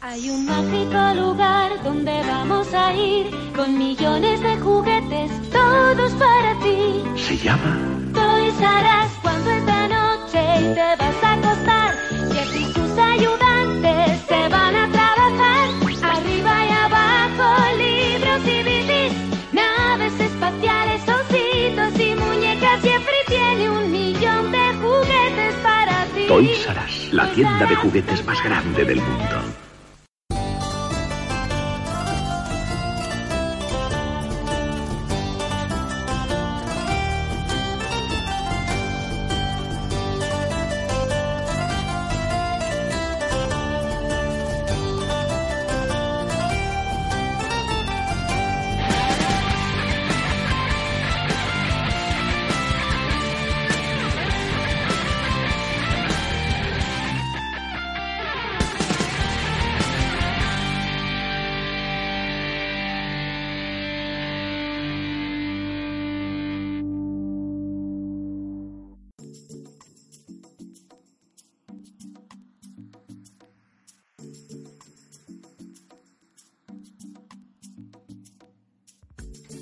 Hay un mágico lugar donde vamos a ir con millones de juguetes, todos para ti. Se llama Toys Us, cuando esta noche te vas a acostar. Jeff y sus ayudantes se van a trabajar. Arriba y abajo, libros y DVDs, naves espaciales, ositos y muñecas. Jeffrey tiene un millón de juguetes para ti. Toys Us, la tienda de juguetes más grande del mundo.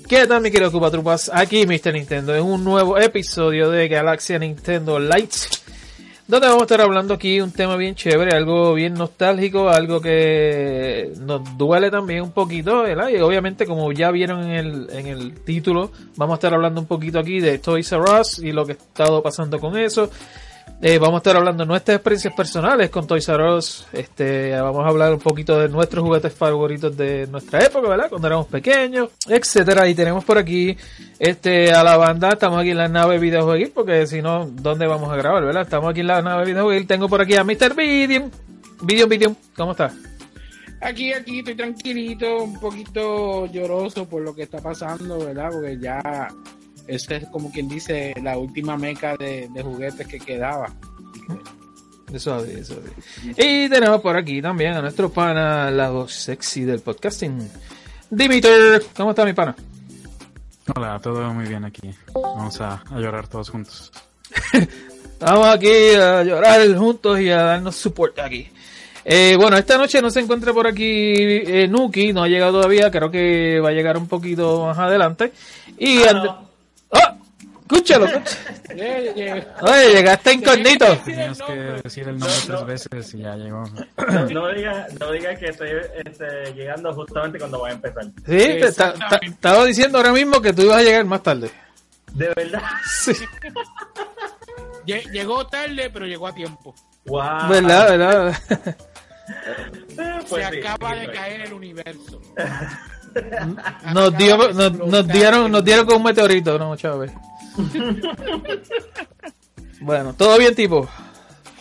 ¿Qué tal mi querido Cuba Trupas? Aquí Mr. Nintendo en un nuevo episodio de Galaxia Nintendo Lights donde vamos a estar hablando aquí un tema bien chévere, algo bien nostálgico, algo que nos duele también un poquito, ¿verdad? Y obviamente como ya vieron en el, en el título, vamos a estar hablando un poquito aquí de Toys R Us y lo que ha estado pasando con eso. Eh, vamos a estar hablando de nuestras experiencias personales con Toys R Us. Este, vamos a hablar un poquito de nuestros juguetes favoritos de nuestra época, ¿verdad? Cuando éramos pequeños, etcétera. Y tenemos por aquí, este, a la banda. Estamos aquí en la nave videojuegos, porque si no, ¿dónde vamos a grabar, verdad? Estamos aquí en la nave videojuegos. Tengo por aquí a Mr. Vidium. Vidium, Vidium, ¿cómo estás? Aquí, aquí estoy tranquilito, un poquito lloroso por lo que está pasando, ¿verdad? Porque ya esa es como quien dice la última meca de, de juguetes que quedaba. Eso, eso. Y tenemos por aquí también a nuestro pana, la voz sexy del podcasting. Dimiter, ¿cómo está mi pana? Hola, todo muy bien aquí. Vamos a, a llorar todos juntos. Estamos aquí a llorar juntos y a darnos support aquí. Eh, bueno, esta noche no se encuentra por aquí eh, Nuki, no ha llegado todavía, creo que va a llegar un poquito más adelante. Y ¡Ah! escúchalo. Oye, llegaste incógnito. Tenías que decir el nombre tres veces y ya llegó. No, no digas no diga que estoy este, llegando justamente cuando voy a empezar. Sí, te esta- ta- estaba diciendo ahora mismo que tú ibas a llegar más tarde. De verdad. Sí, Lle- Llegó tarde, pero llegó a tiempo. Wow. verdad, verdad. Pues Se sí, acaba de estoy. caer el universo. Nos, dio, nos, nos dieron, nos dieron con un meteorito, no, Chávez. Bueno, todo bien, tipo.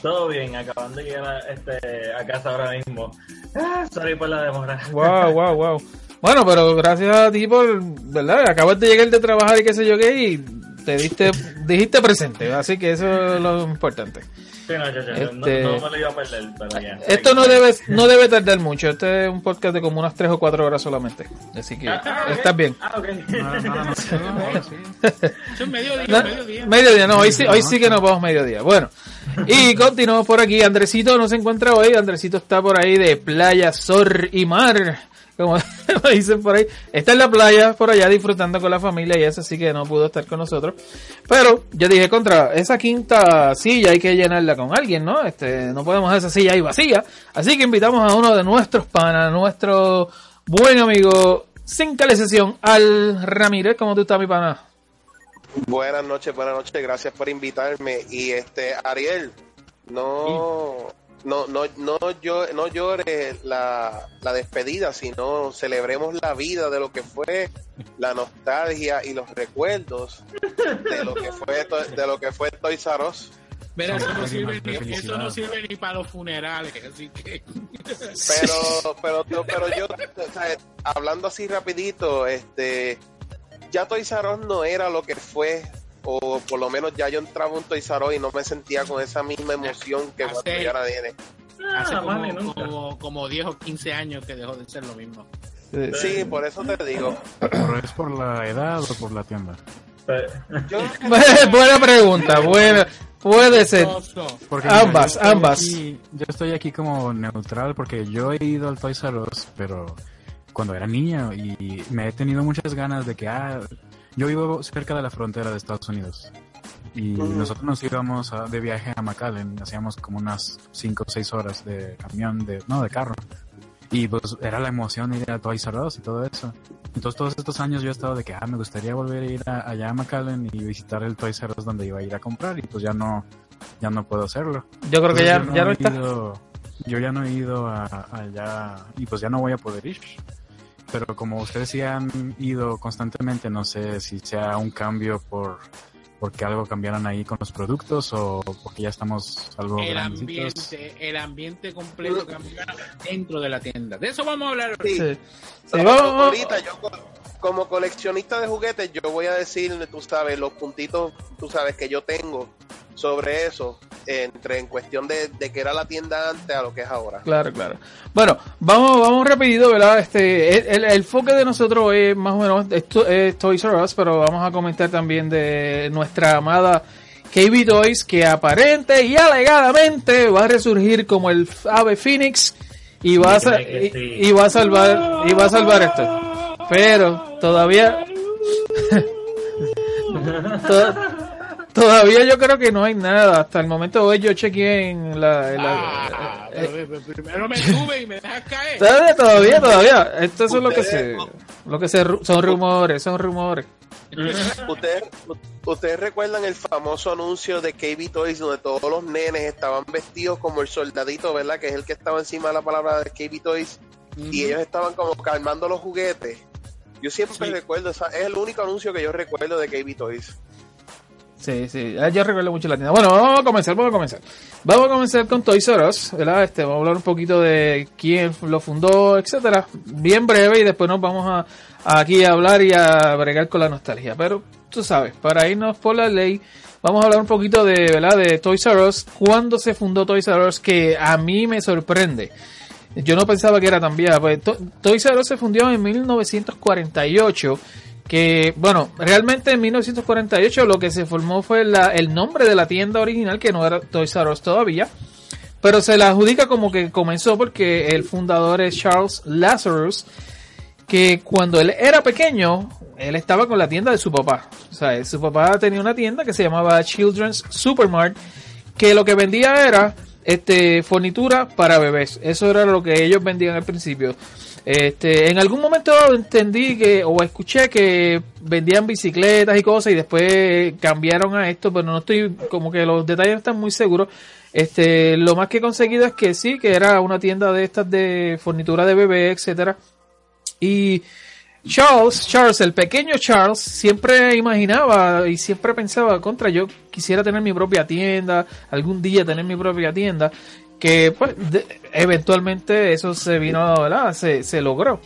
Todo bien, acabando de llegar a, este, a casa ahora mismo. Ah, sorry por la demora. Wow, wow, wow. Bueno, pero gracias a ti por, ¿verdad? Acabas de llegar de trabajar y qué sé yo qué, y te diste, dijiste presente, así que eso es lo importante. Sí, no, yo, yo, Este- no, no me lo iba a perder, pero ya. Esto no debe, no debe tardar mucho, este es un podcast de como unas 3 o 4 horas solamente, así que Ah, ah, estás bien. Ah, ok. Nada, nada más. Ahora sí. Eso es mediodía, No, mediodía. mediodía, no, hoy sí, hoy sí que nos vamos mediodía. Bueno, y continuamos por aquí. Andresito no se encuentra hoy. Andresito está por ahí de playa, sol y mar. Como dicen por ahí. Está en la playa por allá disfrutando con la familia y eso así que no pudo estar con nosotros. Pero yo dije contra esa quinta silla hay que llenarla con alguien, ¿no? Este, no podemos dejar esa silla ahí vacía. Así que invitamos a uno de nuestros panas, nuestro buen amigo sin calefacción, Al Ramírez. ¿Cómo tú estás, mi pana? Buenas noches, buenas noches, gracias por invitarme. Y este, Ariel, no, no, no, no, yo, no llores la, la despedida, sino celebremos la vida de lo que fue la nostalgia y los recuerdos de lo que fue, de lo que fue Toys R Us. Mira, Son eso no, sirve ni, eso felicidad. no sirve ni para los funerales, así que... Pero, pero, pero yo, o sea, hablando así rapidito, este, ya Toys R Us no era lo que fue, o por lo menos ya yo entraba a un Toys R Us y no me sentía con esa misma emoción que cuando Hace- ya la viene. Hace Ah, más ni como, como 10 o 15 años que dejó de ser lo mismo. Sí. Sí, por eso te digo. ¿Pero es por la edad o por la tienda? Yo, Buena pregunta, buena. Puede ser. Porque Ambas, yo ambas. aquí- yo estoy aquí como neutral porque yo he ido al Toys R Us, pero cuando era niño y me he tenido muchas ganas de que, ah, yo vivo cerca de la frontera de Estados Unidos y nosotros nos íbamos a- de viaje a McAllen, hacíamos como unas 5 o 6 horas de camión, de no, de carro. Y pues era la emoción ir a Toys R Us y todo eso. Entonces todos estos años yo he estado de que, ah, me gustaría volver a ir a- allá a McAllen y visitar el Toys R Us donde iba a ir a comprar y pues ya no, ya no puedo hacerlo. Yo creo que ya, yo ya no he está. ido- yo ya no he ido a- allá y pues ya no voy a poder ir. Pero como ustedes sí han ido constantemente, no sé si sea un cambio por porque algo cambiaron ahí con los productos o porque ya estamos algo El grandecitos. ambiente, el ambiente completo cambió dentro de la tienda. De eso vamos a hablar. sí, Sí. Sí, pero vamos- vamos- ahorita yo co- como coleccionista de juguetes, yo voy a decir, tú sabes, los puntitos, tú sabes, que yo tengo sobre eso, entre en cuestión de, de que era la tienda antes a lo que es ahora. Claro, claro. Bueno, vamos, vamos rapidito, ¿verdad? Este, el, el, el enfoque de nosotros es más o menos esto, es Toys R Us, pero vamos a comentar también de nuestra amada KB Toys, que aparente y alegadamente va a resurgir como el ave Phoenix y va a, sa- y, y va a salvar y va a salvar esto. Pero todavía to- todavía yo creo que no hay nada. Hasta el momento hoy yo chequeé en la, en la- Ah, eh, pero, pero primero me sube y me dejas caer. Todavía, todavía, todavía. Esto es lo que se, lo que se, son rumores, son rumores. ¿Ustedes, ustedes recuerdan el famoso anuncio de KB Toys donde todos los nenes estaban vestidos como el soldadito, ¿verdad? Que es el que estaba encima de la palabra de KB Toys y ellos estaban como calmando los juguetes. Yo siempre Sí. recuerdo, esa- es el único anuncio que yo recuerdo de KB Toys. Sí, sí, ah, yo recuerdo mucho la tienda. Bueno, vamos a comenzar, vamos a comenzar. Vamos a comenzar con Toys R Us, ¿verdad? Este, vamos a hablar un poquito de quién lo fundó, etcétera. Bien breve y después nos vamos a, aquí a hablar y a bregar con la nostalgia. Pero tú sabes, para irnos por la ley, vamos a hablar un poquito de, ¿verdad? De Toys R cuándo se fundó Toys R que a mí me sorprende. Yo no pensaba que era tan vieja. Pues, To- Toys R Us se fundió en 1948. Que, bueno, realmente en 1948 lo que se formó fue la- el nombre de la tienda original, que no era Toys R Us todavía. Pero se la adjudica como que comenzó porque el fundador es Charles Lazarus, que cuando él era pequeño, él estaba con la tienda de su papá. O sea, su papá tenía una tienda que se llamaba Children's Supermart, que lo que vendía era este fornitura para bebés. Eso era lo que ellos vendían al principio. Este, en algún momento entendí que o escuché que vendían bicicletas y cosas y después cambiaron a esto, pero no estoy como que los detalles están muy seguros. Este, lo más que he conseguido es que sí, que era una tienda de estas de fornitura de bebé, etcétera. Y Charles, Charles, el pequeño Charles, siempre imaginaba y siempre pensaba contra yo quisiera tener mi propia tienda, algún día tener mi propia tienda, que pues eventualmente eso se vino, ¿verdad? Se, se logró.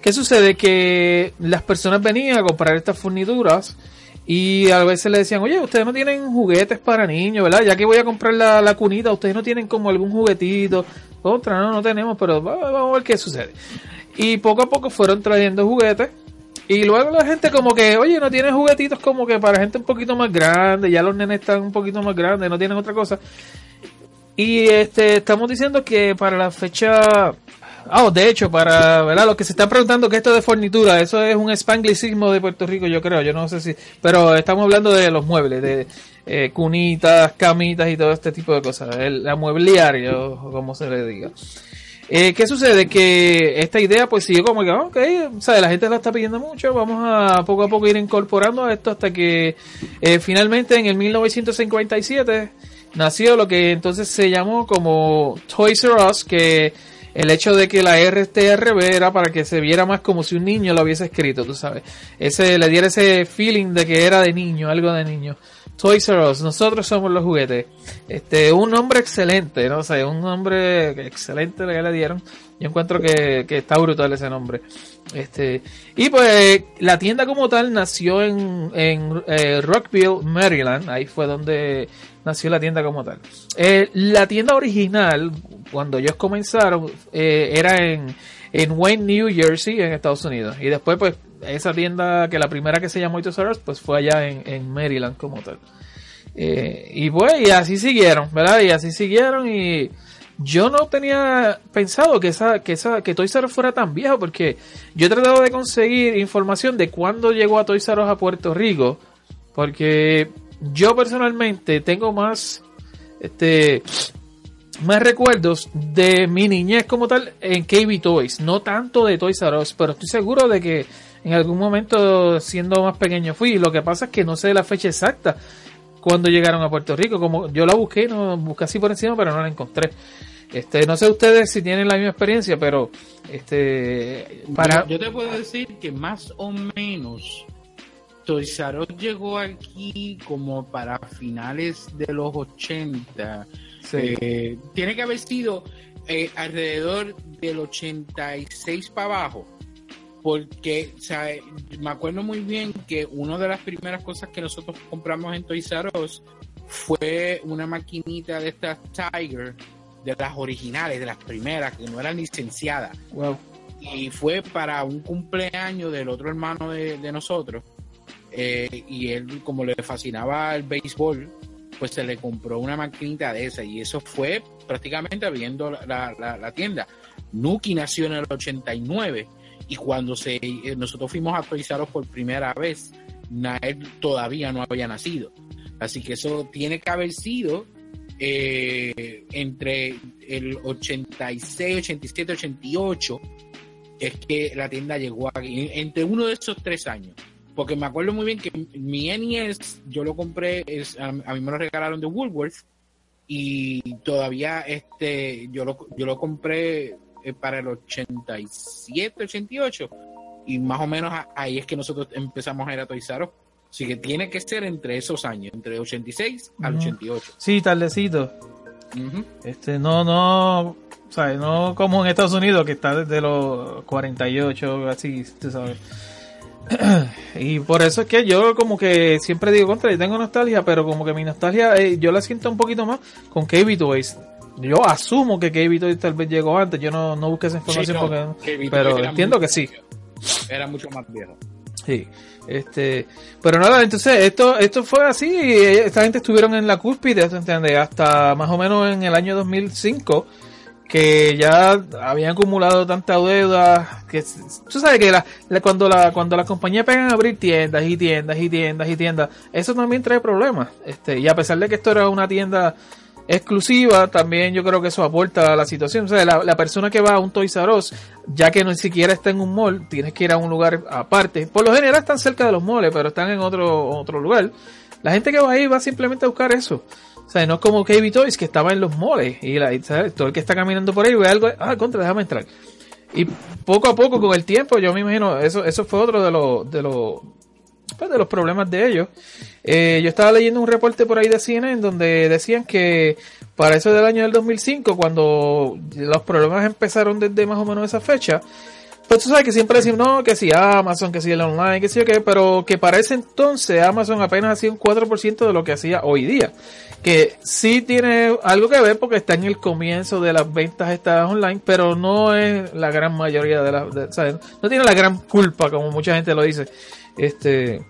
¿Qué sucede? Que las personas venían a comprar estas furnituras y a veces le decían, oye, ustedes no tienen juguetes para niños, ¿verdad? Ya que voy a comprar la, la cunita, ustedes no tienen como algún juguetito. Otra, no, no tenemos, pero va- vamos a ver qué sucede. Y poco a poco fueron trayendo juguetes. Y luego la gente como que, oye, no tienen juguetitos como que para gente un poquito más grande, ya los nenes están un poquito más grandes, no tienen otra cosa. Y este estamos diciendo que para la fecha Ah, de hecho, para ¿verdad? los que se están preguntando que esto de fornitura, eso es un spanglicismo de Puerto Rico, yo creo, yo no sé si, pero estamos hablando de los muebles, de eh, cunitas, camitas y todo este tipo de cosas, el, la muebliario, o como se le diga. Eh, ¿Qué sucede? Que esta idea pues sigue como que, ok, o sea, la gente la está pidiendo mucho, vamos a poco a poco ir incorporando esto hasta que eh, finalmente en el 1957 nació lo que entonces se llamó como Toys R Us, que el hecho de que la RTRB era para que se viera más como si un niño lo hubiese escrito, tú sabes. Ese, le diera ese feeling de que era de niño, algo de niño. Toys R Us, nosotros somos los juguetes. Este, un nombre excelente, no sé, un nombre excelente le dieron. Yo encuentro que, que está brutal ese nombre. Este, y pues la tienda como tal nació en, en eh, Rockville, Maryland. Ahí fue donde nació la tienda como tal. Eh, la tienda original, cuando ellos comenzaron, eh, era en, en Wayne, New Jersey, en Estados Unidos. Y después, pues, esa tienda, que la primera que se llamó Toys R Us, pues fue allá en, en Maryland como tal. Y pues, y así siguieron, ¿verdad? Y así siguieron y yo no tenía pensado que esa, que esa, que Toys R Us fuera tan viejo porque yo he tratado de conseguir información de cuándo llegó a Toys R Us a Puerto Rico porque yo personalmente tengo más, este, más recuerdos de mi niñez como tal en KB Toys, no tanto de Toys R Us, pero estoy seguro de que en algún momento siendo más pequeño fui. Lo que pasa es que no sé la fecha exacta cuando llegaron a Puerto Rico. Como yo la busqué, no busqué así por encima, pero no la encontré. Este, no sé ustedes si tienen la misma experiencia, pero este para Yo te puedo decir que más o menos Toys llegó aquí como para finales de los 80. Sí. Eh, tiene que haber sido eh, alrededor del 86 para abajo. Porque, o sea, me acuerdo muy bien que una de las primeras cosas que nosotros compramos en Toys R Us fue una maquinita de estas Tiger, de las originales, de las primeras, que no eran licenciadas. wow. Y fue para un cumpleaños del otro hermano de, de nosotros. Eh, y él, como le fascinaba el béisbol, pues se le compró una maquinita de esa. Y eso fue prácticamente abriendo la, la- la- la tienda. Nuki nació en el 89. Y cuando se, eh, nosotros fuimos a por primera vez, Nael todavía no había nacido. Así que eso tiene que haber sido eh, entre el 86, 87, 88 es que la tienda llegó aquí, entre uno de esos tres años. Porque me acuerdo muy bien que mi NES, yo lo compré, a, a mí me lo regalaron de Woolworth y todavía este yo lo, yo lo compré eh, para el 87, 88 y más o menos a- ahí es que nosotros empezamos a ir a Toys R Us. Así que tiene que ser entre esos años, entre 86 al Ujú. 88. Sí, tardecito. Este, no, no, sea, no como en Estados Unidos que está desde los 48, así, tú sabes. y por eso es que yo como que siempre digo contra, yo tengo nostalgia, pero como que mi nostalgia eh, yo la siento un poquito más con KB Toys. Yo asumo que KB Toys tal vez llegó antes, yo no, no busqué esa información Sí, no, porque, pero entiendo que sí. Era mucho más viejo. Sí, este, pero nada, entonces esto, esto fue así, y esta gente estuvieron en la cúspide. Hasta más o menos en el año 2005, que ya habían acumulado tanta deuda, que tú sabes que la, la- cuando la, cuando las compañías pegan a abrir tiendas y tiendas y tiendas y tiendas, eso también trae problemas, este, y a pesar de que esto era una tienda exclusiva, también yo creo que eso aporta a la situación. O sea, la, persona que va a un Toys R Us, ya que no siquiera está en un mall, tienes que ir a un lugar aparte. Por lo general están cerca de los malls, pero están en otro, otro lugar. La gente que va ahí va simplemente a buscar eso. O sea, no es como KB Toys que estaba en los malls y, la, todo el que está caminando por ahí ve algo, ah, contra, déjame entrar. Y poco a poco, con el tiempo, yo me imagino, eso, eso fue otro de los, de los, pues, de los problemas de ellos. Eh, yo estaba leyendo un reporte por ahí de CNN donde decían que para eso del año del 2005, cuando los problemas empezaron desde más o menos esa fecha, pues tú sabes que siempre decimos, no, que si Amazon, que si el online, que si o qué, pero que para ese entonces Amazon apenas hacía un 4% de lo que hacía hoy día. Que sí tiene algo que ver porque está en el comienzo de las ventas estas online, pero no es la gran mayoría de las, de- ¿sabes? no tiene la gran culpa como mucha gente lo dice. Este,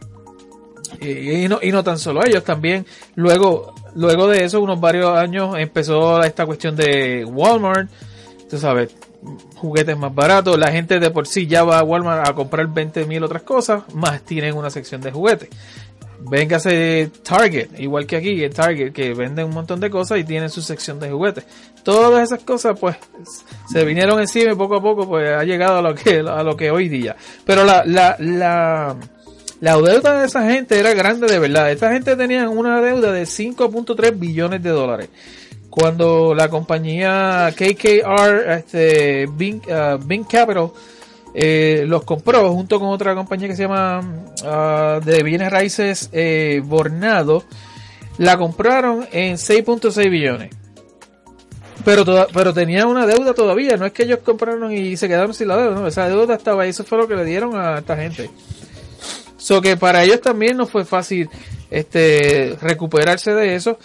y, no, y no tan solo ellos, también luego, luego de eso, unos varios años, empezó esta cuestión de Walmart, tú sabes, juguetes más baratos, la gente de por sí ya va a Walmart a comprar 20 mil otras cosas, más tienen una sección de juguetes. Véngase Target, igual que aquí en Target, que venden un montón de cosas y tienen su sección de juguetes. Todas esas cosas, pues, se vinieron encima y poco a poco, pues, ha llegado a lo que, a lo que hoy día. Pero la, la, la, la deuda de esa gente era grande de verdad. Esta gente tenía una deuda de 5.3 billones de dólares. Cuando la compañía KKR, este, Bing, uh, Bing Capital, eh, los compró junto con otra compañía que se llama ah, de bienes raíces eh, Bornado, La compraron en 6.6 billones. Pero, toda- pero tenía una deuda todavía, no es que ellos compraron y se quedaron sin la deuda, no, esa deuda estaba ahí, eso fue lo que le dieron a esta gente. So que para ellos también no fue fácil este recuperarse de eso.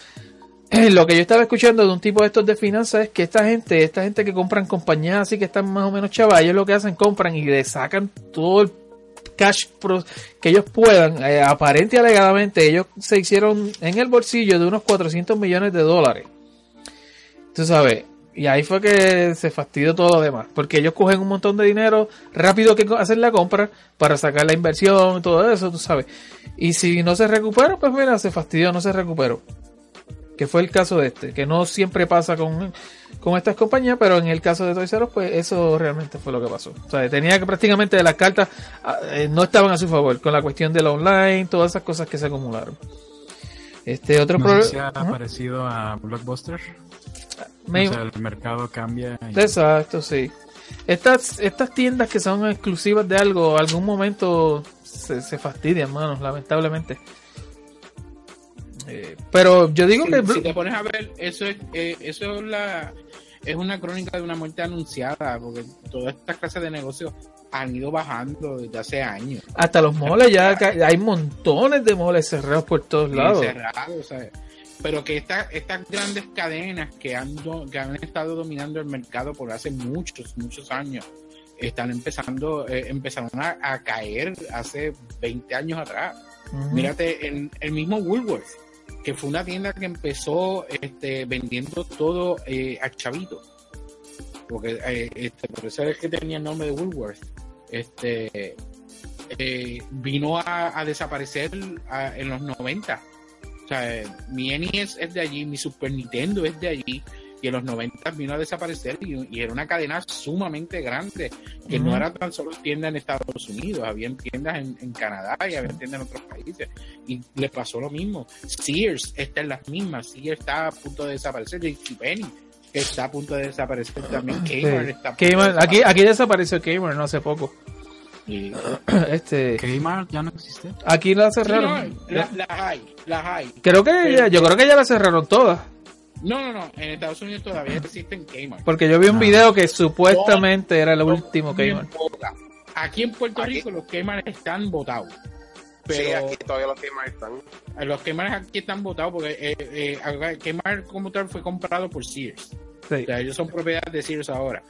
Lo que yo estaba escuchando de un tipo de estos de finanzas es que esta gente, esta gente que compran compañías así que están más o menos chavas, ellos lo que hacen compran y le sacan todo el cash que ellos puedan, eh, aparente y alegadamente ellos se hicieron en el bolsillo de unos 400 millones de dólares. Tú sabes, y ahí fue que se fastidió todo lo demás, porque ellos cogen un montón de dinero rápido que hacer la compra para sacar la inversión y todo eso, tú sabes. Y si no se recupera, pues mira, se fastidió, no se recuperó. Que fue el caso de este, que no siempre pasa con, con estas compañías, pero en el caso de Toys R pues eso realmente fue lo que pasó. O sea, tenía que prácticamente las cartas ah, eh, no estaban a su favor con la cuestión del online, todas esas cosas que se acumularon. Este otro problema. parecido a Blockbuster. Me- O sea, el mercado cambia. y- Exacto, sí. Estas, estas tiendas que son exclusivas de algo, algún momento se, se fastidian, manos, lamentablemente. Eh, pero yo digo Si, que si te pones a ver, eso es, eh, eso es la es una crónica de una muerte anunciada, porque todas estas clases de negocios han ido bajando desde hace años. hasta los moles ya hay montones de moles cerrados por todos lados. cerrados. Pero que esta- estas grandes cadenas que han, do- que han estado dominando el mercado por hace muchos, muchos años, están empezando, eh, empezaron a, a caer hace 20 años atrás. Ujú. Mírate, en el mismo Woolworth, que fue una tienda que empezó este, vendiendo todo eh, a chavito. Porque eh, este, por eso es que tenía el nombre de Woolworth. Este eh, vino a, a desaparecer a- en los 90. O sea, eh, mi NES es de allí, mi Super Nintendo es de allí. Y en los 90 vino a desaparecer y, y era una cadena sumamente grande, que no era tan solo tiendas en Estados Unidos, habían tiendas en, en Canadá y había tiendas en otros países. Y le pasó lo mismo. Sears está en las mismas, Sears está a punto de desaparecer, JCPenney está a punto de desaparecer también, Sí. Kmart está a punto de Kmart- aquí, desaparecer. aquí desapareció Kmart no hace poco. Y- Este, Kmart ya no existe. aquí la Sí, cerraron. no, la- las hay, las hay. Creo que Pero- ya- yo creo que ya la cerraron todas. No, no, no. En Estados Unidos todavía existen Kmart. Porque yo vi un Ah. video que supuestamente era el último Kmart. Aquí en Puerto Aquí- Rico los Kmart están votados. Sí, Pero aquí todavía los Kmart están. los Kmart aquí están votados porque eh, eh, Kmart como tal fue comprado por Sears. Sí. O sea, ellos son propiedad de Sears ahora.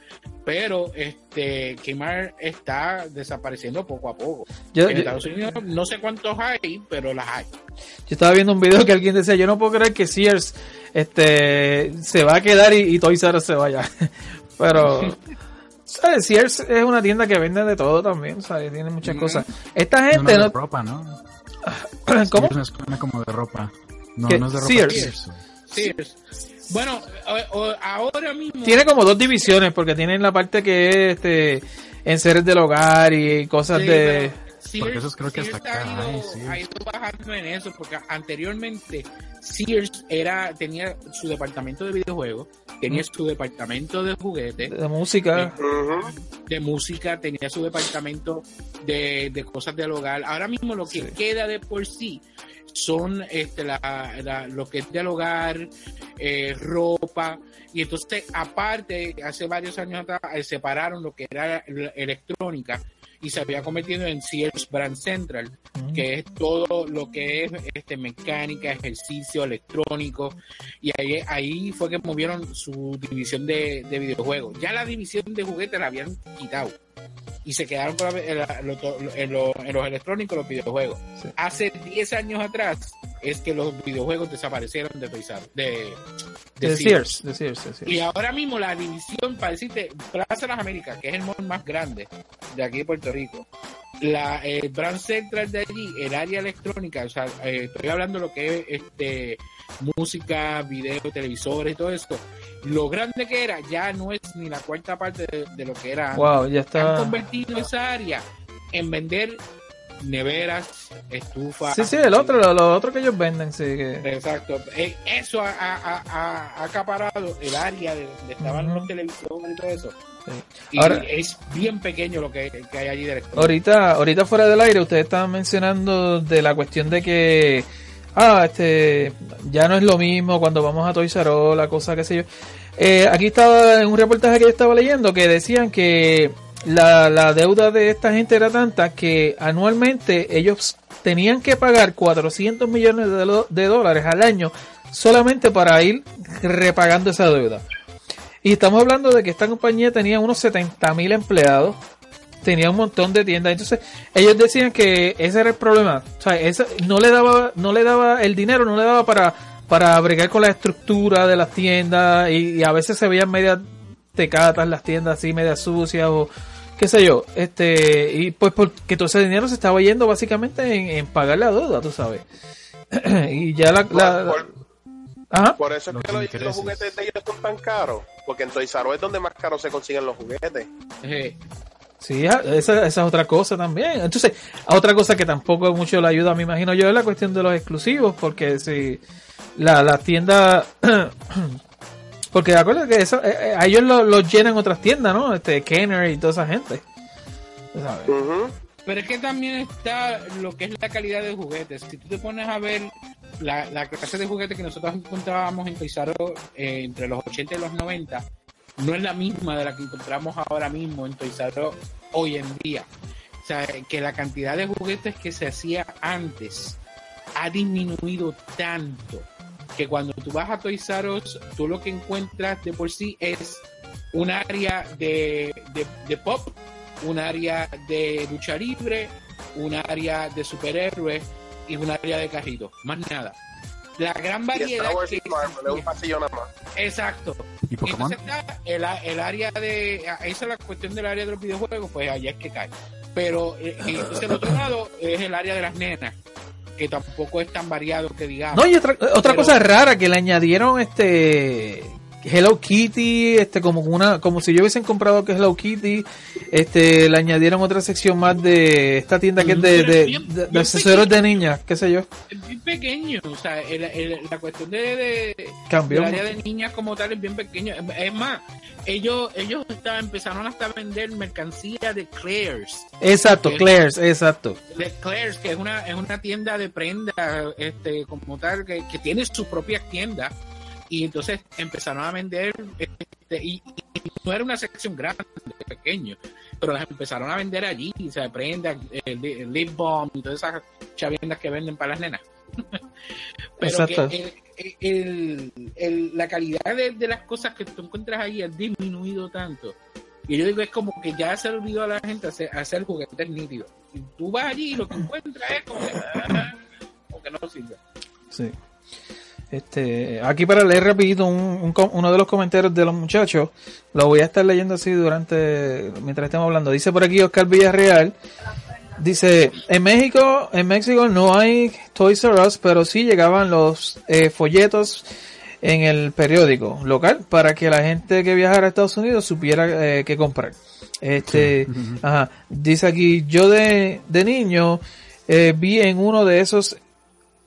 Pero este Kmart está desapareciendo poco a poco. Yo, en yo- Estados Unidos no sé cuántos hay, pero las hay. yo estaba viendo un video que alguien decía, yo no puedo creer que Sears este, se va a quedar y, y Toys R Us se vaya. Pero, ¿sabes? Sears es una tienda que vende de todo también, ¿sabes? Tiene muchas Ujú. cosas. Esta gente de no... ropa, ¿no? ¿Cómo? Sears suena como de ropa. No, ¿Qué? no es de ropa. Sears. Sears. Bueno, ahora mismo Tiene como dos divisiones, porque tienen la parte que es este, en seres del hogar y cosas Sí, de... Sears- Porque esos creo que Sears hasta acá ha ido, hay, sí. ha ido bajando en eso, porque anteriormente Sears era, tenía su departamento de videojuegos, tenía su departamento de juguetes, de música. Ujú. de música, tenía su departamento de, de cosas del hogar. Ahora mismo lo que Sí. queda de por sí son este, la, la- lo que es del hogar, eh, ropa, y entonces aparte, hace varios años atrás, eh, separaron lo que era la electrónica y se había convertido en Sears Brand Central, que es todo lo que es este mecánica, ejercicio electrónico, y ahí, ahí fue que movieron su división de, de videojuegos. Ya la división de juguetes la habían quitado y se quedaron con la- en, la- lo- en lo- en los electrónicos los videojuegos. Sí. Hace 10 años atrás es que los videojuegos desaparecieron de Us, de, de De Sears. Sears, de Sears, de. Y ahora mismo la división, para decirte, Plaza Las Américas, que es el mall más grande de aquí de Puerto Rico, la el brand central de allí, el área electrónica, o sea, eh, estoy hablando de lo que es este música, video, televisores todo esto. Lo grande que era ya no es ni la cuarta parte de, de lo que era. Wow, ya Han está... convertido esa área en vender neveras, estufas. Sí, sí, el otro, lo, lo otro que ellos venden, sí. Que... Exacto. Eh, Eso ha, ha- ha- ha- ha acaparado el área de donde estaban los televisores y todo eso. Y Ahora- es bien pequeño lo que, que hay allí de. Ahorita, ahorita fuera del aire, ustedes estaban mencionando de la cuestión de que ah, este, ya no es lo mismo cuando vamos a Toys R Us, la cosa, qué sé yo. Eh, aquí estaba en un reportaje que yo estaba leyendo que decían que la, la deuda de esta gente era tanta que anualmente ellos tenían que pagar 400 millones de, lo- de dólares al año solamente para ir repagando esa deuda. Y estamos hablando de que esta compañía tenía unos 70 mil empleados, tenía un montón de tiendas. Entonces, ellos decían que ese era el problema. O sea, ese- no le daba, no le daba el dinero, no le daba para, para bregar con la estructura de las tiendas. Y, a veces se veían medias tecatas las tiendas así, medias sucias o qué sé yo. Este, y pues porque todo ese dinero se estaba yendo básicamente en, en pagar la deuda, tú sabes. y ya la, Ajá. por eso es Los que los, los juguetes de ellos son tan caros. Porque en Toys R es donde más caro se consiguen los juguetes. Eh, Sí, esa, esa es otra cosa también. Entonces, otra cosa que tampoco mucho le ayuda, me imagino yo, es la cuestión de los exclusivos, porque si la, la tienda... porque de acuerdo que eso, eh, eh, a ellos lo, lo llenan otras tiendas, ¿no? Este, Kenner y toda esa gente. Pero es que también está lo que es la calidad de juguetes. Si tú te pones a ver la, la clase de juguetes que nosotros encontrábamos en Us, eh, entre los 80 y los 90, no es la misma de la que encontramos ahora mismo en Us hoy en día. O sea, que la cantidad de juguetes que se hacía antes ha disminuido tanto que cuando tú vas a Toys R Us, tú lo que encuentras de por sí es un área de, de, de pop, un área de lucha libre, un área de superhéroes y un área de carritos. Más nada. La gran Y variedad Wars que y Marvel, es un pasillo nada más. Exacto. ¿Y Pokémon? Entonces está el, el área de. Esa es la cuestión del área de los videojuegos, pues allá es que cae. Pero eh, eh, entonces el otro lado es el área de las nenas, que tampoco es tan variado que digamos. No, y otra, otra Pero- cosa rara que le añadieron este Hello Kitty, este como una, como si yo hubiesen comprado que Hello Kitty, este le añadieron otra sección más de esta tienda que es de, de, Bien- de- de bien accesorios de niñas, qué sé yo, Es bien pequeño. O sea, el- el- la cuestión de, cambió. el área de niñas como tal es bien pequeño. Es más, ellos ellos estaban, empezaron hasta a vender mercancía de Claire's. Exacto, Claire's, exacto. de Claire's, que es una, es una tienda de prenda, este, como tal, que, que tiene sus propias tiendas. Y entonces empezaron a vender, este, y, y no era una sección grande, pequeño, pero las empezaron a vender allí, o sea, prendas, el, el lip balm y todas esas chaviendas que venden para las nenas. pero Exacto. que el- la calidad de, de las cosas que tú encuentras ahí ha disminuido tanto. Y yo digo, es como que ya se olvidó a la gente hacer, hacer juguetes nítidos. Y tú vas allí y lo que encuentras es como que, ah, como que no sirve. Sí. Este, aquí para leer rapidito un, uno de los comentarios de los muchachos, lo voy a estar leyendo así durante, mientras estemos hablando. Dice por aquí Oscar Villarreal, dice, en México, en México no hay Toys R Us, pero sí llegaban los eh, folletos en el periódico local para que la gente que viajara a Estados Unidos supiera eh, qué comprar. Este, ajá, dice aquí, yo de, de niño eh, vi en uno de esos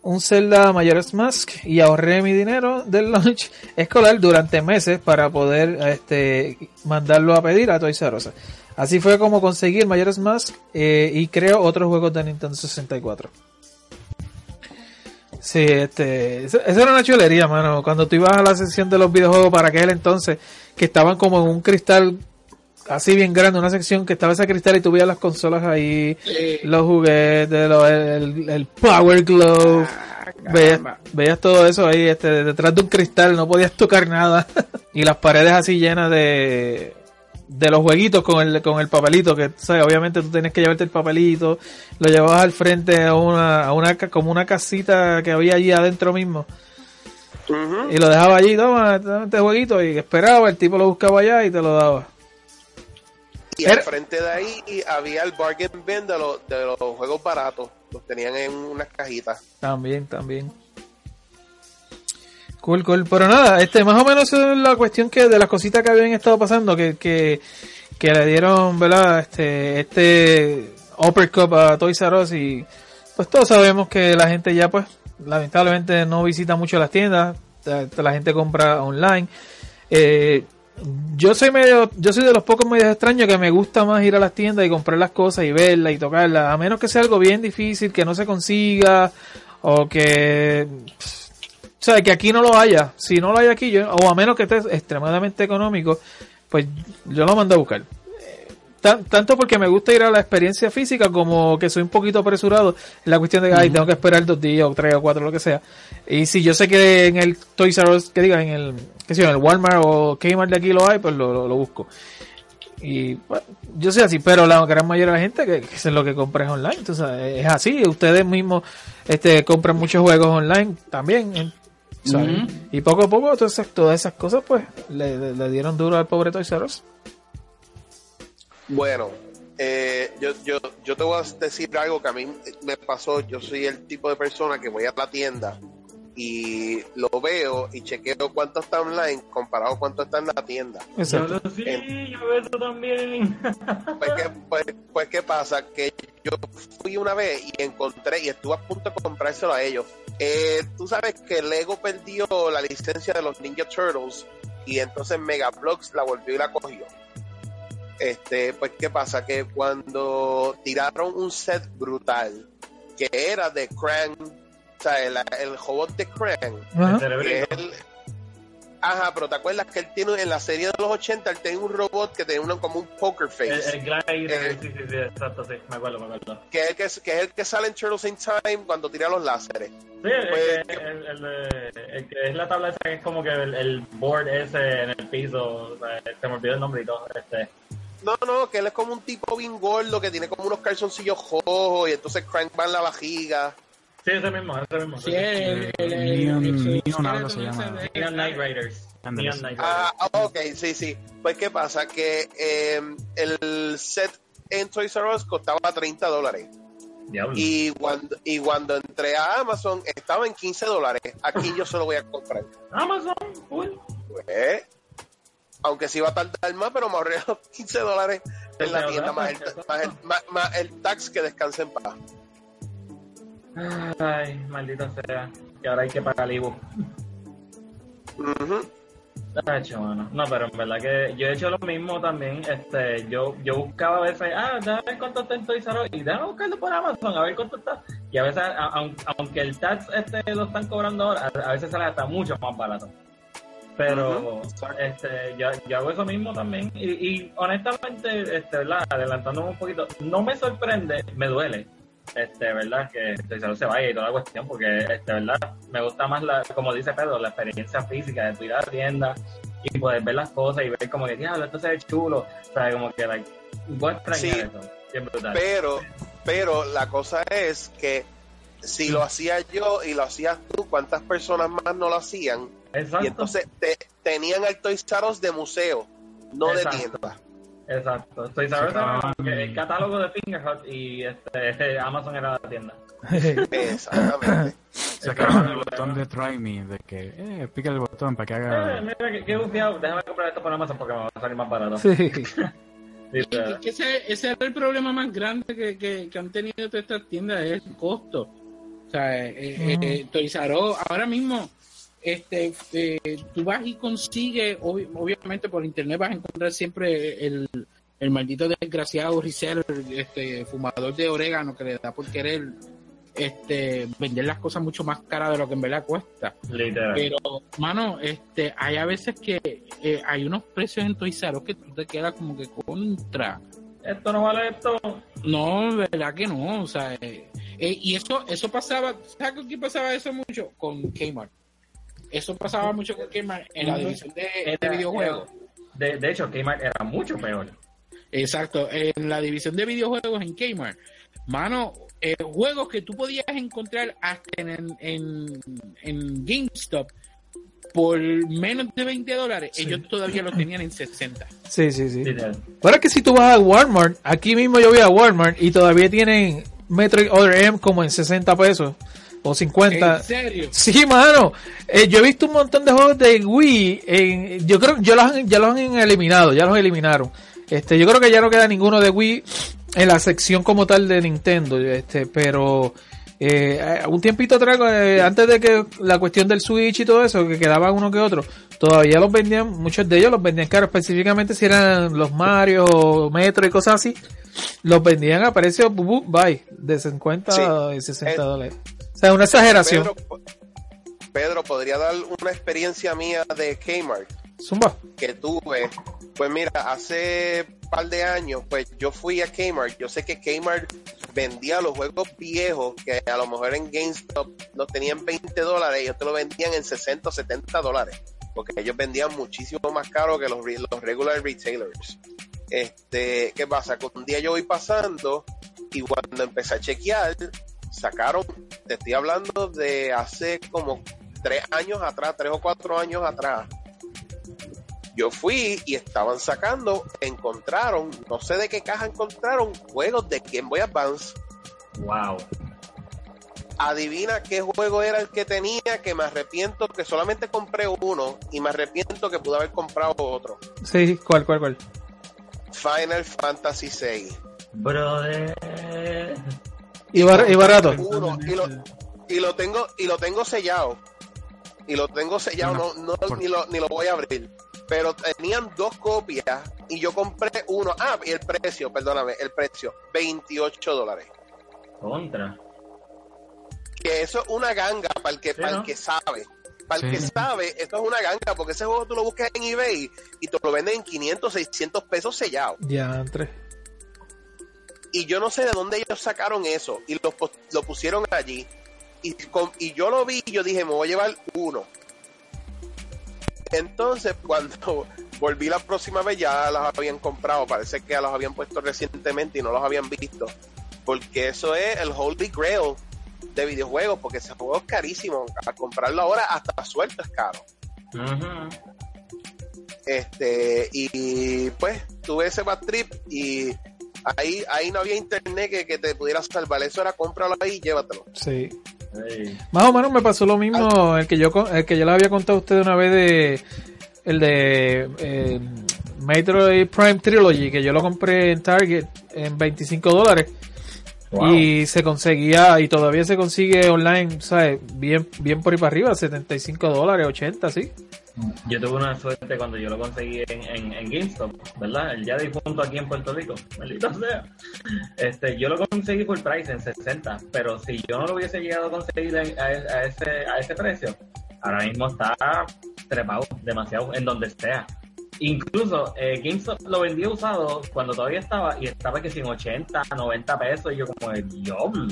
un Zelda Majora's Mask y ahorré mi dinero del lunch escolar durante meses para poder este mandarlo a pedir a Toys R Us. Así fue como conseguí el Mask eh, y creo otros juegos de Nintendo 64. Sí, este, eso, era una chulería, mano. Cuando tú ibas a la sección de los videojuegos para aquel entonces, que estaban como en un cristal así bien grande, una sección que estaba ese cristal y tú veías las consolas ahí, los juguetes, el, el Power Glove, ah, veías, todo eso ahí, este, detrás de un cristal, no podías tocar nada. y las paredes así llenas de, de los jueguitos con el, con el papelito, que, ¿sabes? obviamente tú tenías que llevarte el papelito, lo llevabas al frente a una, a una, como una casita que había allí adentro mismo. Y lo dejaba allí, toma, toma este jueguito, y esperaba, el tipo lo buscaba allá y te lo daba. Y Era- al frente de ahí había el bargain bin de, los de los juegos baratos. Los tenían en unas cajitas. También, también. Cool, cool. Pero nada, este, más o menos es la cuestión que de las cositas que habían estado pasando, que, que, que le dieron, ¿verdad? Este, este uppercut a Toys R Us y pues todos sabemos que la gente ya pues lamentablemente no visita mucho las tiendas, la la gente compra online. Eh, yo soy medio, yo soy de los pocos medios extraños que me gusta más ir a las tiendas y comprar las cosas y verlas y tocarlas, a menos que sea algo bien difícil, que no se consiga, o que o sea, que aquí no lo haya. Si no lo hay aquí, yo, o a menos que esté extremadamente económico, pues yo lo mando a buscar. Tan- tanto porque me gusta ir a la experiencia física como que soy un poquito apresurado en la cuestión de que ay, tengo que esperar dos días o tres o cuatro, lo que sea. Y si yo sé que en el Toys R Us, que diga, en el, qué sé yo, en el Walmart o Kmart de aquí lo hay, pues lo, lo, lo busco. Y bueno, yo soy así, pero la gran mayoría de la gente que, que es lo que compra es online. Entonces, es así. Ustedes mismos este, compran muchos juegos online también. Y poco a poco todas esas, todas esas cosas pues le, le- le dieron duro al pobre Toys R Us. Bueno, eh, yo, yo, yo te voy a decir algo que a mí me pasó. Yo soy el tipo de persona que voy a la tienda y lo veo y chequeo cuánto está online comparado a cuánto está en la tienda. Exacto. Sí, yo veo eso también. Pues, ¿qué, pues, pues, ¿qué pasa? Que yo fui una vez y encontré y estuve a punto de comprárselo a ellos. Eh, Tú sabes que Lego perdió la licencia de los Ninja Turtles y entonces Megablocks la volvió y la cogió. Este, pues, ¿qué pasa? Que cuando tiraron un set brutal que era de Krang, o sea, el, el robot de Krang. El cerebrito. que él, ajá, pero te acuerdas que él tiene en la serie de los 80, él tenía un robot que tenía uno como un poker face. El, el Glider, Eh. sí, sí, sí, exacto, sí, me acuerdo, me acuerdo. que es el que, que es el que sale en Turtles in Time cuando tira los láseres. Sí, el, Pues, que- el, el, de- el que es la tabla esa que es como que el, el board ese en el piso, o sea, se me olvidó el nombre y todo, este. No, no, que él es como un tipo bien gordo que tiene como unos calzoncillos rojos y entonces Crank va en la vajiga. Sí, ese mismo, ese mismo. Sí, el, el, el, Neon- se llama. Night Riders. Ándale. Neon Night Riders. Ah, ok, sí, sí. Pues, ¿qué pasa? Que eh, el set en Toys R Us costaba 30 dólares. Diablo. Y cuando, y cuando entré a Amazon estaba en 15 dólares. Aquí yo se lo voy a comprar. Amazon, uy. Pues, aunque sí va a tardar más, pero me ahorré los 15 dólares en la Pero, tienda, más el, exacto. más el, más- más el tax que descanse en paz. Ay, maldita sea. Que ahora hay que pagar el Ibu. Tacho, mano. No, pero en verdad que yo he hecho lo mismo también. Este, yo, yo buscaba a veces, ah, déjame ver cuánto está en Toys R Us y déjame buscarlo por Amazon, a ver cuánto está. Y a veces, a- aunque el tax este lo están cobrando ahora, a, a veces sale hasta mucho más barato. Pero este, yo, yo hago eso mismo también. Y, y honestamente, este, ¿verdad? adelantándome un poquito, no me sorprende, me duele. Este, verdad, que Us se vaya y toda la cuestión, porque este, verdad, me gusta más la, como dice Pedro, la experiencia física de tu ir a la tienda y poder ver las cosas y ver como que, diablo, esto se ve chulo. O sea, como que, like, voy a extrañar Sí. eso. Bien brutal. Pero, pero la cosa es que si lo hacía yo y lo hacías tú, ¿cuántas personas más no lo hacían? Exacto. Y entonces te- tenían el Toys R Us de museo, no de tienda. Exacto. Sabiendo Se acaban- que el catálogo de Fingerhut y este, Amazon era la tienda. Exactamente. Se acaban el botón de try me, de que, eh, pica el botón para que Eh, haga... mira, qué, bufiado. Déjame comprar esto por Amazon porque me va a salir más barato. Sí. Sí, Es que ese, ese era el problema más grande que, que, que han tenido todas estas tiendas, es el costo. O sea, eh, eh, eh, Toys R Us, ahora mismo, este, eh, tú vas y consigues, obvi- obviamente por internet vas a encontrar siempre el, el maldito desgraciado reseller, este, fumador de orégano que le da por querer este, vender las cosas mucho más caras de lo que en verdad cuesta. Literal. Pero, mano, este, hay a veces que eh, hay unos precios en Toys que tú te quedas como que contra. Esto no vale esto. No, verdad que no, o sea, eh, eh, y eso eso pasaba, ¿sabes quién pasaba eso mucho? Con Kmart. Eso pasaba mucho con Kmart en la división de, de Era- videojuegos. De, de hecho, Kmart era mucho peor. Exacto, en la división de videojuegos en Kmart. Mano, eh, juegos que tú podías encontrar hasta en, en, en GameStop por menos de 20 dólares, ellos todavía los tenían en 60. Sí, sí, sí. Ahora que si tú vas a Walmart, aquí mismo yo voy a Walmart y todavía tienen Metroid Other M como en 60 pesos o 50. ¿En serio? Sí, mano. Eh, yo he visto un montón de juegos de Wii. En, yo creo que ya los, han, ya los han eliminado, ya los eliminaron. Este, yo creo que ya no queda ninguno de Wii en la sección como tal de Nintendo. Este, pero eh, un tiempito atrás, eh, antes de que la cuestión del Switch y todo eso, que quedaban uno que otro, todavía los vendían, muchos de ellos los vendían caros, específicamente si eran los Mario o Metro y cosas así. Los vendían a precio bye, de 50 Sí. y 60 Eh, dólares. O sea, una exageración. Pedro, Pedro, podría dar una experiencia mía de Kmart Zumba. que tuve. Pues mira, hace un par de años, pues yo fui a Kmart. Yo sé que Kmart vendía los juegos viejos que a lo mejor en GameStop los tenían 20 dólares, ellos te lo vendían en 60 o 70 dólares, porque ellos vendían muchísimo más caro que los, los regular retailers. Este, ¿qué pasa? Que un día yo voy pasando y cuando empecé a chequear, sacaron, te estoy hablando de hace como tres años atrás, tres o cuatro años atrás. Yo fui y estaban sacando, encontraron, no sé de qué caja encontraron, juegos de Game Boy Advance. Wow. Adivina qué juego era el que tenía, que me arrepiento que solamente compré uno y me arrepiento que pude haber comprado otro. Sí, ¿cuál, cuál, cuál? Final Fantasy VI. Brother. Y, bar- y barato. Y lo, y lo tengo, y lo tengo sellado. Y lo tengo sellado, no, no, ni, lo, ni lo voy a abrir. Pero tenían dos copias y yo compré uno. Ah, y el precio, perdóname, el precio, 28 dólares. Contra. Que eso es una ganga para el que, Sí, para el que sabe. Para el Sí. que sabe, esto es una ganga, porque ese juego tú lo buscas en eBay y te lo venden en 500, 600 pesos sellado. Ya, entre. Y yo no sé de dónde ellos sacaron eso y lo, lo pusieron allí y, con- y yo lo vi y yo dije me voy a llevar uno entonces cuando volví la próxima vez ya las habían comprado parece que ya los habían puesto recientemente y no los habían visto porque eso es el holy grail de videojuegos porque ese juego es carísimo a comprarlo ahora hasta suelto es caro. Este y pues tuve ese bad trip y ahí ahí no había internet que, que te pudiera salvar. Eso era cómpralo ahí y llévatelo. Sí. Más o menos me pasó lo mismo el que yo con- el que yo les había contado a ustedes una vez de el de eh, Metroid Prime Trilogy que yo lo compré en Target en 25 dólares Wow. y se conseguía y todavía se consigue online, ¿sabes? Bien bien por ahí para arriba, 75 dólares, 80, sí. Yo tuve una suerte cuando yo lo conseguí en, en, en GameStop, ¿verdad? El ya difunto aquí en Puerto Rico, maldito sea. Este, yo lo conseguí por price en 60, pero si yo no lo hubiese llegado a conseguir en- a, a ese, a ese precio, ahora mismo está trepado demasiado en donde sea. Incluso eh, GameStop lo vendía usado cuando todavía estaba y estaba que sin 80, 90 pesos y yo como el diablo.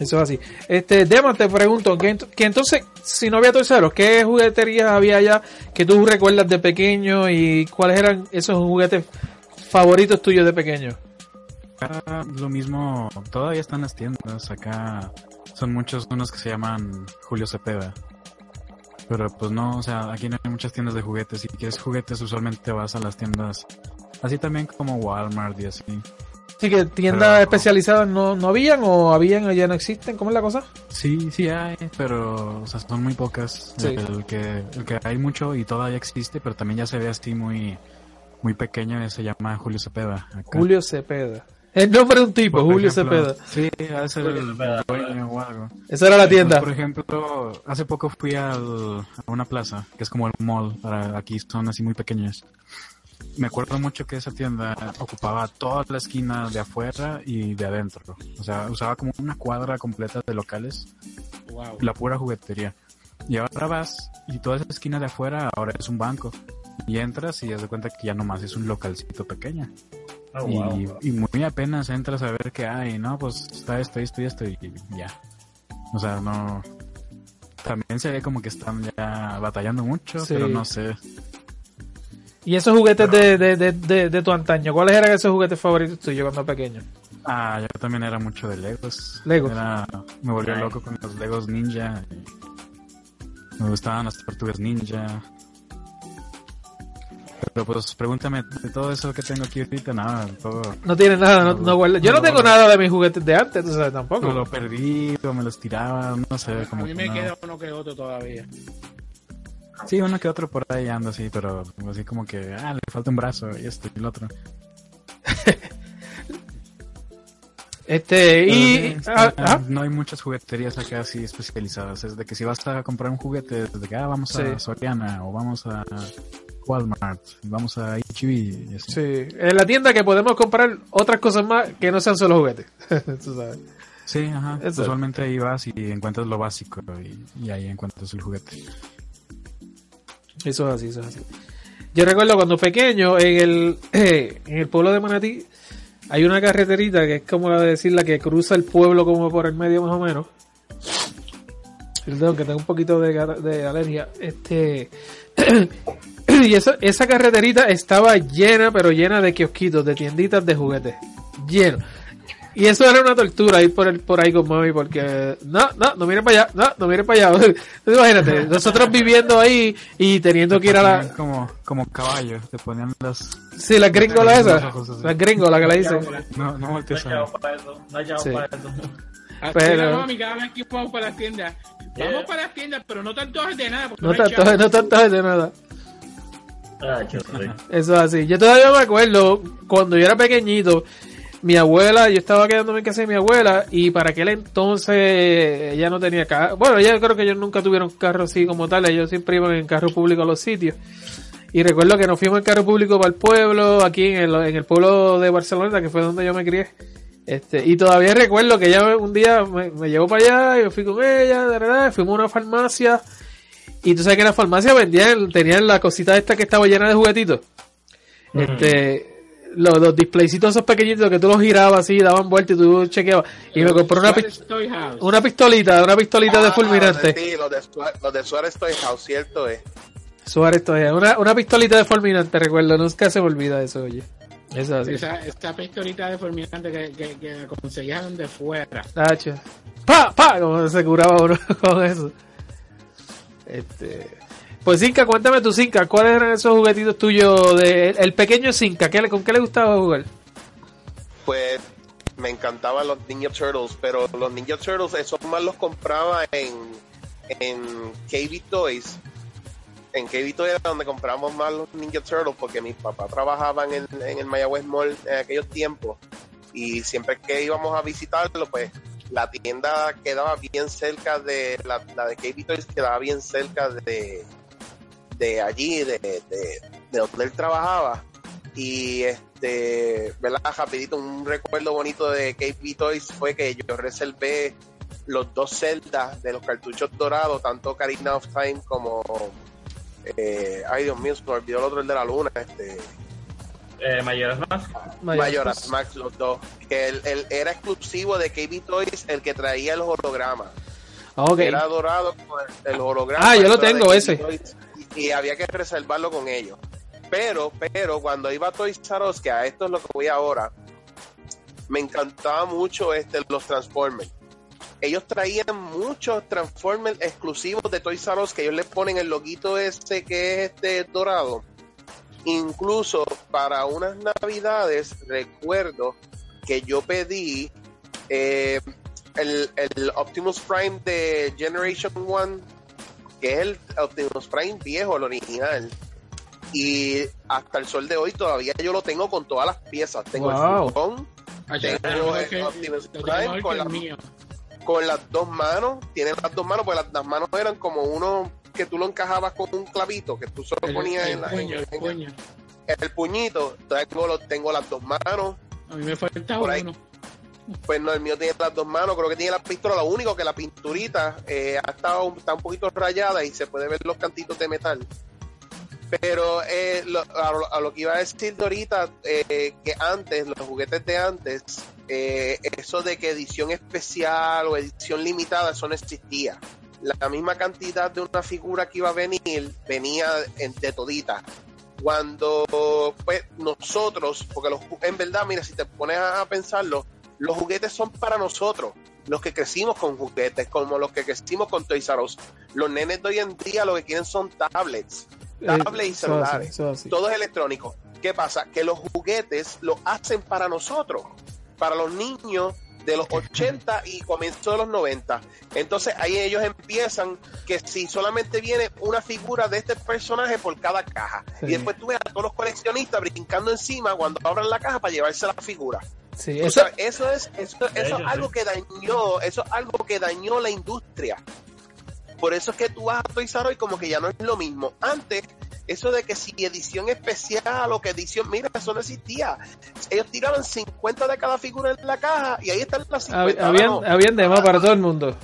Eso es así. Este, Dema, te pregunto, que, ent- que entonces, si no había terceros, ¿qué jugueterías había allá que tú recuerdas de pequeño y cuáles eran esos juguetes favoritos tuyos de pequeño? Acá lo mismo, todavía están las tiendas. Acá son muchos unos que se llaman Julio Cepeda. Pero pues no, o sea, aquí no hay muchas tiendas de juguetes. Si quieres juguetes, usualmente vas a las tiendas así también como Walmart y así. Así que tiendas Pero- especializadas no, no habían o habían o ya no existen, ¿cómo es la cosa? Sí, sí hay, pero o sea, son muy pocas. Sí. El, que, el que hay mucho y todavía existe, pero también ya se ve así muy, muy pequeño, se llama Julio Cepeda. acá. Julio Cepeda. El nombre de un tipo, Por Julio ejemplo, Cepeda. Sí, ser Julio el dueño o algo. Esa era la tienda. Por ejemplo, hace poco fui al, a una plaza, que es como el mall, para aquí son así muy pequeñas. Me acuerdo mucho que esa tienda ocupaba toda la esquina de afuera y de adentro. O sea, usaba como una cuadra completa de locales, Wow. la pura juguetería. Y ahora vas y toda esa esquina de afuera ahora es un banco. Y entras y das de cuenta que ya nomás es un localcito pequeño. Oh, y, wow. y muy apenas entras a ver qué hay, ¿no? Pues está esto, esto y esto y ya. O sea, no... También se ve como que están ya batallando mucho, Sí. pero no sé. Y esos juguetes de, de, de, de, de tu antaño, ¿cuáles eran esos juguetes favoritos tuyos cuando pequeño? Ah, yo también era mucho de Legos. Legos. Era- me volvió loco con los Legos Ninja. Me gustaban las tortugas ninja. Pero pues pregúntame de todo eso que tengo aquí ahorita, nada, todo. No tiene nada, no, no guarda- Yo no No. tengo nada de mis juguetes de antes, tú sabes, tampoco. Me lo perdí, o me los tiraba, no sé. A Como mí que me queda uno que otro todavía. Sí, uno que otro por ahí anda así, pero así como que, ah, le falta un brazo y esto y el otro. Este, y... Sí, ah, está- ajá. no hay muchas jugueterías acá así especializadas. Es de que si vas a comprar un juguete, es de que ah, vamos a. Soriana o vamos a Walmart, vamos a HB. Sí, en la tienda que podemos comprar otras cosas más que no sean solo juguetes. Tú sabes. Sí, ajá. Usualmente ahí vas y encuentras lo básico y, y ahí encuentras el juguete. Eso es así, eso es así. Yo recuerdo cuando pequeño, en el, en el pueblo de Manatí, hay una carreterita que es como la de decir la que cruza el pueblo como por el medio más o menos. Perdón, que tengo un poquito de alergia. Este. y esa, esa carreterita estaba llena, pero llena de kiosquitos, de tienditas de juguetes. Lleno. Y eso era una tortura ir por, el, por ahí con mami porque no, no, no mires para allá, no, no mires para allá. Imagínate, nosotros viviendo ahí y teniendo que ir a la... Como, como caballo, te ponían las... Sí, la gringola esa. La gringola que la dicen. No, no No voltees chavos para eso. No hay chavos Sí. para eso. Pero- mami cada vez que vamos para las tiendas. Vamos para las tiendas, pero no tanto de nada. porque No tanto, chavos. no tanto de nada. Ah. Eso es así. Yo todavía me acuerdo cuando yo era pequeñito, mi abuela, yo estaba quedándome en casa de mi abuela y para aquel entonces ella no tenía carro. Bueno, ella creo que ellos nunca tuvieron carro así como tal, ellos siempre iban en carro público a los sitios. Y recuerdo que nos fuimos en carro público para el pueblo, aquí en el, en el pueblo de Barcelona, que fue donde yo me crié. Este, y todavía recuerdo que ella un día me, me llevó para allá, y yo fui con ella, de verdad, fuimos a una farmacia. Y tú sabes que en la farmacia vendían, tenían la cosita esta que estaba llena de juguetitos. Este, los, los displaycitos esos pequeñitos que tú los girabas así, daban vuelta y tú chequeabas. Y me compré una, Toy House. una pistolita, una pistolita de Ah, fulminante. Sí, los de, Suárez- los de Suárez Toy House, cierto es. Suárez todavía, una, una pistolita de fulminante, recuerdo, nunca se me olvida eso, oye. Eso así. Esa, esta pistolita deformante que, que, que conseguías donde fuera. Tacho. ¡Pa! ¡Pa! Como se curaba uno con eso. Este. Pues Zinca, cuéntame tu Zinca, ¿cuáles eran esos juguetitos tuyos de el pequeño Zinca? ¿Qué ¿Con qué le gustaba jugar? Pues me encantaban los Ninja Turtles, pero los Ninja Turtles, esos más los compraba en, en KB Toys. En KB Toys era donde compramos más los Ninja Turtles porque mis papás trabajaban en, en el Mayagüez Mall en aquellos tiempos y siempre que íbamos a visitarlo, pues la tienda quedaba bien cerca de la, la de KB Toys quedaba bien cerca de, de allí, de, de, de donde él trabajaba y este, ¿verdad? Rapidito, un recuerdo bonito de KB Toys fue que yo reservé los dos celdas de los cartuchos dorados, tanto Karina of Time como eh, ay Dios mío, se me olvidó el otro, el de la luna, este Eh, mayores más. Mayoras Max, los dos. Que el, el- era exclusivo de KB Toys el que traía el holograma. Ah, Ok. Era dorado con el, el holograma. Ah, yo lo tengo, ese. Toys, Y, había que reservarlo con ellos. Pero, pero, cuando iba a Toys R Us, que a esto es lo que voy ahora, me encantaba mucho este, los Transformers. Ellos traían muchos Transformers exclusivos de Toys R Us que ellos le ponen el loguito ese que es este dorado. Incluso para unas navidades recuerdo que yo pedí eh, el, el Optimus Prime de Generation 1, que es el Optimus Prime viejo, el original. Y hasta el sol de hoy todavía yo lo tengo con todas las piezas. Tengo Wow. el furgón, Ah, Tengo el que- Optimus Prime con la- las dos manos, tiene las dos manos, pues las, las manos eran como uno que tú lo encajabas con un clavito, que tú solo El, ponías el en, la, puño, en- el en puño. el puñito. Tengo, lo- tengo las dos manos, A mí me falta Por ahí. Pues no, el mío tiene las dos manos, creo que tiene la pistola, lo único que la pinturita eh, ha estado, está un poquito rayada y se puede ver los cantitos de metal. Pero eh, a, lo, que iba a decir de ahorita, eh, que antes, los juguetes de antes, eso de que edición especial o edición limitada, eso no existía. La misma cantidad de una figura que iba a venir, venía en- de todita. Cuando pues, nosotros, porque los, en verdad, mira, si te pones a pensarlo, los juguetes son para nosotros, los que crecimos con juguetes, como los que crecimos con Toys R Us. Los nenes de hoy en día lo que quieren son tablets, tablets y Eh, Eso así, celulares eso así. todo es electrónico. ¿Qué pasa? Que los juguetes lo hacen para nosotros, para los niños de los 80 y comienzo de los 90. Entonces ahí ellos empiezan que si solamente viene una figura de este personaje por cada caja. Sí. Y después tú ves a todos los coleccionistas brincando encima cuando abran la caja para llevarse la figura. Sí, O eso, sea, eso es, eso, eso es ellos, algo sí. que dañó, eso es algo que dañó la industria. Por eso es que tú vas a Toys R Us y como que ya no es lo mismo. Antes eso de que si edición especial o que edición, mira, eso no existía. Ellos tiraban 50 de cada figura en la caja y ahí están las 50. Hab- Ahora Habían, no. habían demás para todo el mundo.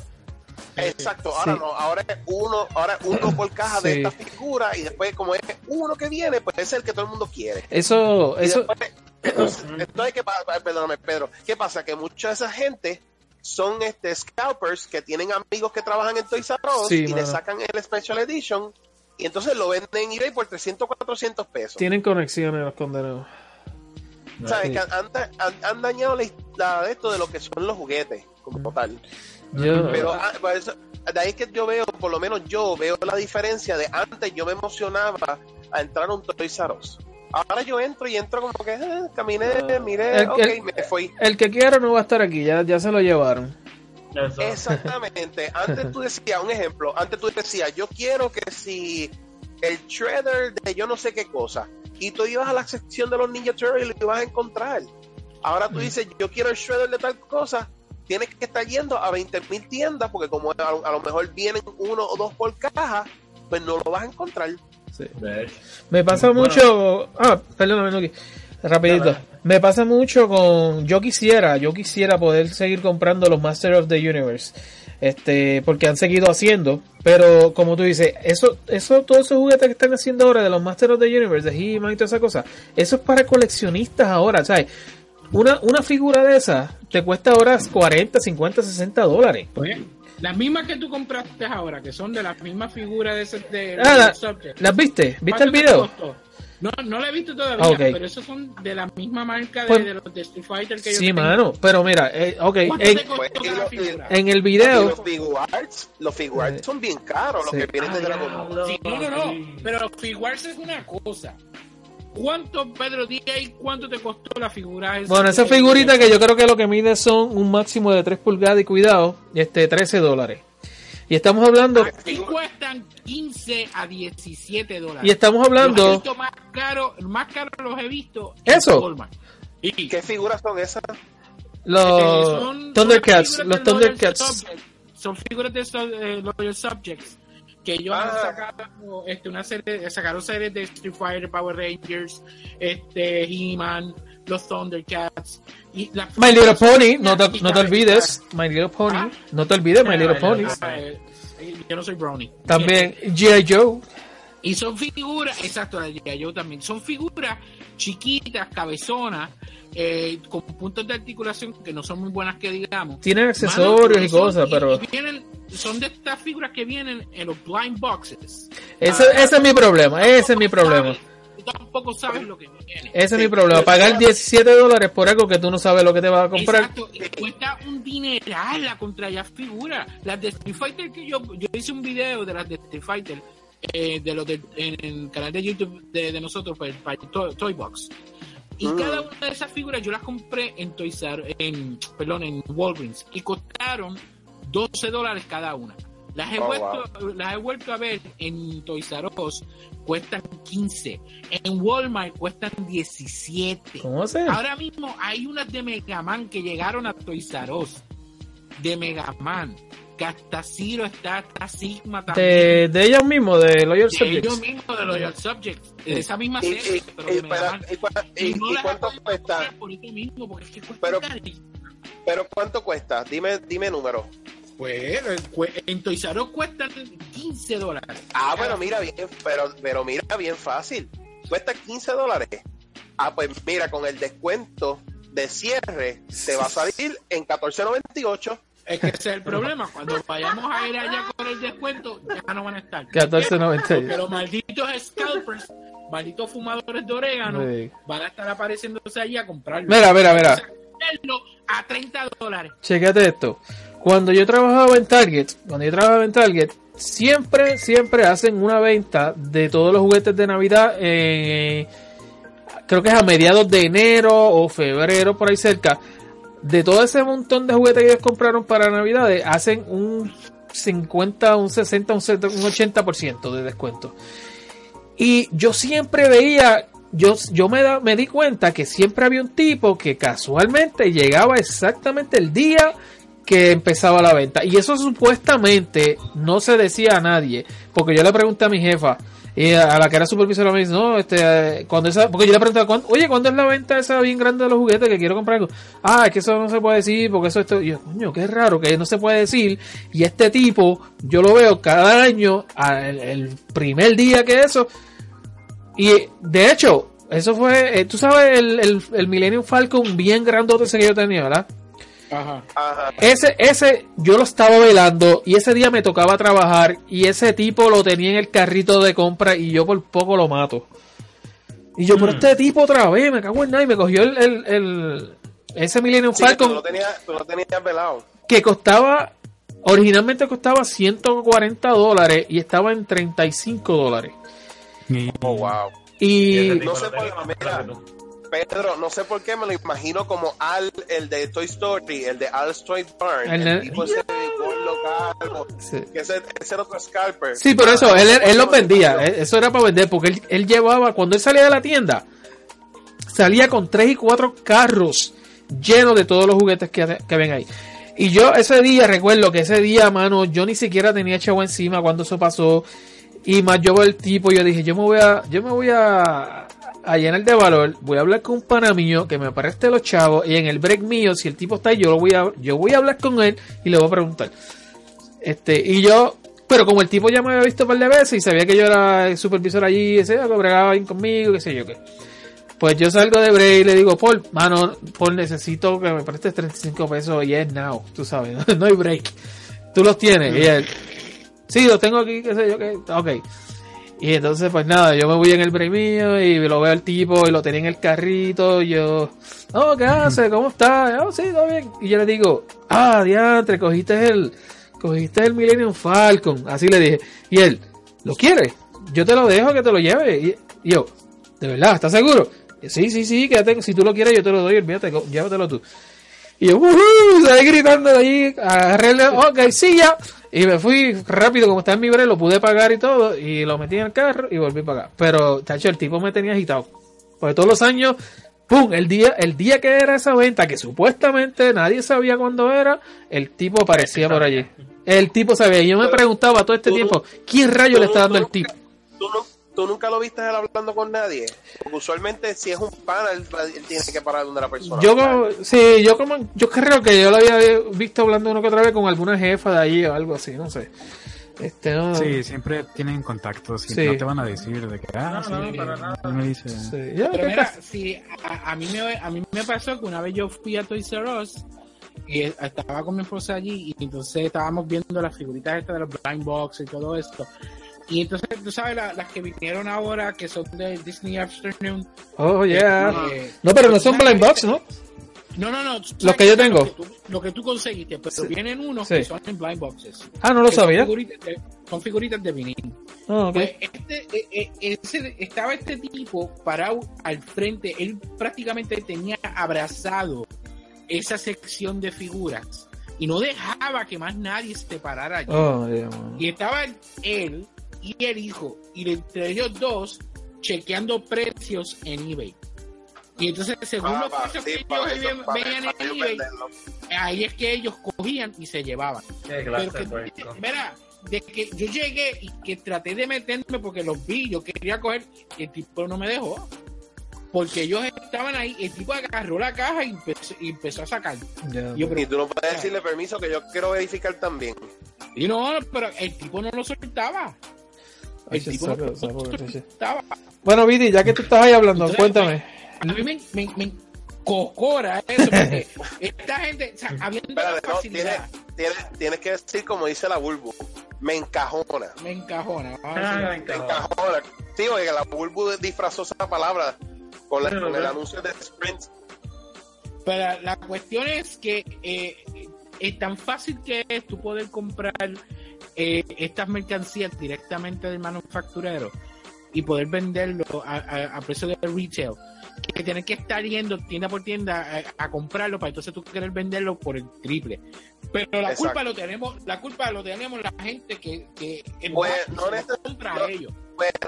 Exacto, ahora Sí. no, ahora es uno, ahora es uno por caja de esta figura y después como es uno que viene, pues es el que todo el mundo quiere. Eso, Y eso, después, entonces, entonces, ¿qué pasa? Perdóname, Pedro. ¿Qué pasa? Que mucha de esa gente son este scalpers que tienen amigos que trabajan en Toys R Us Sí, y le mano. sacan el Special Edition y entonces lo venden en eBay por 300 400 pesos. tienen conexiones los condenados. ¿Sabes? Sí. Que han, han- han dañado la, la de esto de lo que son los juguetes como tal. Yo, Pero ah, por eso- de ahí que yo veo, por lo menos yo veo la diferencia de antes yo me emocionaba a entrar a un Toys R Us. Ahora yo entro y entro como que eh, caminé, miré, El- ok, el- me fui. el que quiera no va a estar aquí, ya, ya se lo llevaron. Eso. Exactamente. Antes tú decías, un ejemplo, antes tú decías, yo quiero que si el shredder de yo no sé qué cosa, y tú ibas a la sección de los Ninja Turtles y lo ibas a encontrar. Ahora tú dices, yo quiero el shredder de tal cosa, tienes que estar yendo a 20 mil tiendas, porque como a, lo- a lo mejor vienen uno o dos por caja, pues no lo vas a encontrar. Sí. Me pasa Bueno. mucho. Ah, perdóname, Nuki. Rapidito. Me pasa mucho con. Yo quisiera, yo quisiera poder seguir comprando los Master of the Universe. Este, porque han seguido haciendo. Pero como tú dices, eso, eso, todos esos juguetes que están haciendo ahora de los Master of the Universe, de He-Man y toda esa cosa, eso es para coleccionistas ahora, ¿sabes? Una, una figura de esas te cuesta ahora 40, 50, 60 dólares. Oye, las mismas que tú compraste ahora, que son de las mismas figuras de ese de, Ah, de la- Subject. ¿Las viste? ¿Viste ¿Cuánto el video? No, no la he visto todavía, Ah, ok. pero esos son de la misma marca de, Pues- de los de Street Fighter que yo Sí, tengo. mano. Pero mira, eh, ok. ¿Cuánto En, te costó Pues, en el video. los Figuarts, los Figuarts son bien caros, los Sí. que vienen de Dragon Ball. Sí, no, no, no. Pero figuarse es una cosa. ¿Cuánto, Pedro, di ahí cuánto te costó la figura esa? Bueno, esa de- figurita que yo creo que lo que mide son un máximo de 3 pulgadas y cuidado, este 13 dólares. Y estamos hablando, Aquí cuestan 15 a 17 dólares. y estamos Los he hablando, visto más caro, más caro los he visto. Eso. Y ¿Qué figuras son esas? los eh, Thundercats, son los figuras de Loyal Thundercats. Son figuras de eh, Loyal Subjects. Que ellos Ah. han sacado este, una serie, sacaron series de Street Fighter, Power Rangers, este, He-Man, los Thundercats. Y las My Little Pony, no te, no te olvides, My Little Pony, Ah. no te olvides My Little Pony. Eh, yo no soy Brownie. También G.I. Joe, Y son figuras, exacto. Joe también, son figuras chiquitas, cabezonas, eh, con puntos de articulación que no son muy buenas que digamos. tienen accesorios Mano, y son- cosas, y- pero vienen, son de estas figuras que vienen en los blind boxes. ese, ese es mi problema, ese es mi problema. Tú tampoco sabes lo que viene. Ese es mi problema, yo- pagar 17 dólares por algo que tú no sabes lo que te vas a comprar. Exacto, y cuesta un dineral la contra ya figura. Las de Street Fighter que yo, yo hice un video de las de Street Fighter, eh, de los de, en el canal de YouTube de, de nosotros, para, para Toy, Toy Box. Y Mm. cada una de esas figuras yo las compré en Toys R- en, perdón, en Walgreens y costaron 12 dólares cada una. Las he, Oh, vuelto, las he vuelto a ver en Toys R Us, cuestan 15. En Walmart cuestan 17. ¿Cómo se? Ahora mismo hay unas de Mega Man que llegaron a Toys R Us. De Mega Man. Que hasta Zero está, hasta Sigma también. De, de ellos mismos, de Loyal De ellos Subjects. mismos, de Loyal Subjects. De esa misma serie, y- pero cuánto cuesta? comprar por eso mismo, porque es que cuesta Pero-. Pero ¿cuánto cuesta? Dime, dime número. Pues en Toys R Us cuestan 15 dólares. Ah, bueno, mira bien, pero, pero mira bien fácil. Cuesta 15 dólares. Ah, pues mira, con el descuento de cierre te va a salir en 14.98. Es que ese es el problema. Cuando vayamos a ir allá con el descuento, ya no van a estar. 14.98. Pero malditos scalpers, malditos fumadores de orégano, Sí. van a estar apareciéndose allí a comprarlo. Mira, mira, mira. A 30 dólares. Chequete esto. Cuando yo trabajaba en Target, cuando yo trabajaba en Target, siempre, siempre hacen una venta de todos los juguetes de Navidad. eh, creo que es a mediados de enero o febrero, por ahí cerca. De todo ese montón de juguetes que ellos compraron para Navidades, hacen un 50, un 60, un 70, un 80% de descuento. Y yo siempre veía, yo, yo me, da- me di cuenta que siempre había un tipo que casualmente llegaba exactamente el día que empezaba la venta. Y eso supuestamente no se decía a nadie, porque yo le pregunté a mi jefa, Y a, la que era supervisora me dice, no, este, eh, cuando esa, porque yo le preguntaba, "¿Cuándo- oye, ¿cuándo es la venta esa bien grande de los juguetes que quiero comprar algo? Ah, es que eso no se puede decir, porque eso esto, y yo, coño, qué raro que no se puede decir. Y este tipo, yo lo veo cada año, el, el primer día que eso, y de hecho, eso fue, eh, tú sabes, el, el, el Millennium Falcon bien grandote ese que yo tenía, ¿verdad? Ajá. Ajá. Ese, ese, yo lo estaba velando y ese día me tocaba trabajar y ese tipo lo tenía en el carrito de compra y yo por poco lo mato. Y yo, pero este tipo otra vez, me cago en nada y me cogió el, el, el- ese Millennium Sí, tú Falcon lo tenías, tú lo tenías velado. que costaba, originalmente costaba 140 dólares y estaba en 35 dólares. Y- Oh, wow. Y Y no sé por- más Pedro, no sé por qué me lo imagino como Al, el de Toy Story, el de Al Stroy Barn. El El, tipo ese gordo calvo, Sí. que ese, ese era otro scalper. Sí, por eso, él, él los vendía, eh, eso era para vender, porque él, él llevaba, cuando él salía de la tienda, salía con tres y cuatro carros llenos de todos los juguetes que, que ven ahí. Y yo ese día, recuerdo que ese día, mano, yo ni siquiera tenía chavo encima cuando eso pasó. Y más yo veo el tipo, yo dije, yo me voy a, yo me voy a, a llenar de valor, voy a hablar con un pana mío que me preste los chavos, y en el break mío, si el tipo está ahí, yo lo voy a, yo voy a hablar con él y le voy a preguntar. Este, y yo, pero como el tipo ya me había visto un par de veces y sabía que yo era el supervisor allí, ese, que bregaba bien conmigo, qué sé yo qué. Pues yo salgo de break y le digo, Paul, mano, Paul, necesito que me prestes 35 pesos y es now, tú sabes, no, hay break. Tú los tienes. Y él, sí, los tengo aquí, qué sé yo qué, ok. Y entonces, pues nada, yo me voy en el break mío y lo veo al tipo y lo tenía en el carrito. Y yo, oh, ¿qué hace? ¿Cómo está? Oh, sí, todo bien. Y yo le digo, ah, diantre, cogiste el, cogiste el Millennium Falcon. Así le dije. Y él, ¿lo quieres? Yo te lo dejo que te lo lleve. Y, yo, ¿de verdad? ¿Estás seguro? Y, Sí, sí, sí, quédate. Si tú lo quieres, yo te lo doy. Olvídate, llévatelo tú. Y yo, ¡Woohoo! Salí gritando de allí, agarré el, ok, sí, ya. Y me fui rápido, como está en mi break, lo pude pagar y todo, y lo metí en el carro y volví para acá. Pero, tacho, el tipo me tenía agitado. Porque todos los años, ¡pum! El día, el día que era esa venta, que supuestamente nadie sabía cuándo era, el tipo aparecía por allí. El tipo sabía. Y yo me preguntaba todo este tiempo, ¿quién rayo le está dando el tipo? ¿Tú, nu- tú nunca lo viste él hablando con nadie. Porque usualmente si es un pana, él, él tiene que parar donde la persona. Yo como, sí, yo como, yo creo que yo lo había visto hablando una que otra vez con alguna jefa de allí o algo así, no sé. Este, no, Sí, siempre tienen contactos y Sí. no te van a decir de que, ah, No, no, sí, para nada. él me dice. sí, ya, Pero ¿qué mira, pasa? sí, a, a mí me, a mí me pasó que una vez yo fui a Toys R Us y estaba con mi esposa allí y entonces estábamos viendo las figuritas estas de los blind box y todo esto. Y entonces, tú sabes, la- las que vinieron ahora, que son de Disney Afternoon. Oh, yeah. eh, No, pero no son blind box, ¿no? No, no, no. Los que yo tengo. Lo que tú, lo que tú conseguiste, pero Sí. vienen unos Sí. que son en blind boxes. Ah, no lo que son sabía. figuritas de- Son figuritas de vinil. Ah. Pues este, eh, eh, ese- estaba este tipo parado al frente, él prácticamente tenía abrazado esa sección de figuras y no dejaba que más nadie se parara allí. Oh, yeah. Y estaba él y el hijo, y entre ellos dos chequeando precios en eBay. Y entonces, según Ah, los precios sí, que ellos eso, veían, en eBay, venderlo. ahí es que ellos cogían y se llevaban. Qué Pero que, puerco. mira, de que yo llegué y que traté de meterme porque los vi, yo quería coger, y el tipo no me dejó. Porque ellos estaban ahí, el tipo agarró la caja y empezó, y empezó a sacar. Y yo, Y pero, tú no puedes decirle permiso que yo quiero verificar también. y no, pero el tipo no lo soltaba. El tipo sabe, sabe, sabe. Bueno, Viti, ya que tú estás ahí hablando, Entonces, cuéntame. A mí me, me, me cocora eso, porque esta gente, o sea, habiendo la Espérate, no, tienes, facilidad, tienes, tienes que decir como dice la Bulbu. Me encajona. me encajona. Ah, me encajona. Sí, oye, la Bulbu disfrazó esa palabra con, la- Bueno, con el anuncio de Sprint. Pero la cuestión es que eh, es tan fácil que es tú poder comprar eh, estas mercancías directamente del manufacturero y poder venderlo a, a- a precio de retail que tienes que estar yendo tienda por tienda a, a comprarlo para entonces tú querer venderlo por el triple. Pero la Exacto. culpa lo tenemos la culpa lo tenemos la gente que, que Pues, no se lo neces- compra no- a ellos.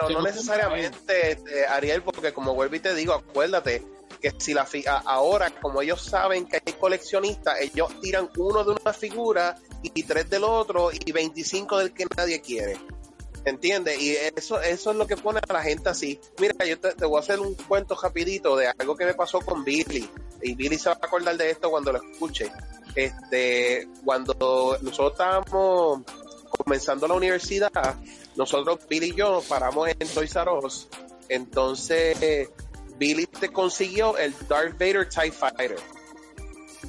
Se no necesariamente, este, Ariel, porque como vuelvo y te digo, acuérdate que si la ahora, como ellos saben que hay coleccionistas, ellos tiran uno de una figura y tres del otro y 25 del que nadie quiere. ¿Entiendes? Y eso, eso es lo que pone a la gente así. Mira, yo te, te voy a hacer un cuento rapidito de algo que me pasó con Billy. Y Billy se va a acordar de esto cuando lo escuche. Este, cuando nosotros estábamos comenzando la universidad, nosotros, Billy y yo, nos paramos en Toys R Us. Entonces, Billy te consiguió el Darth Vader TIE Fighter.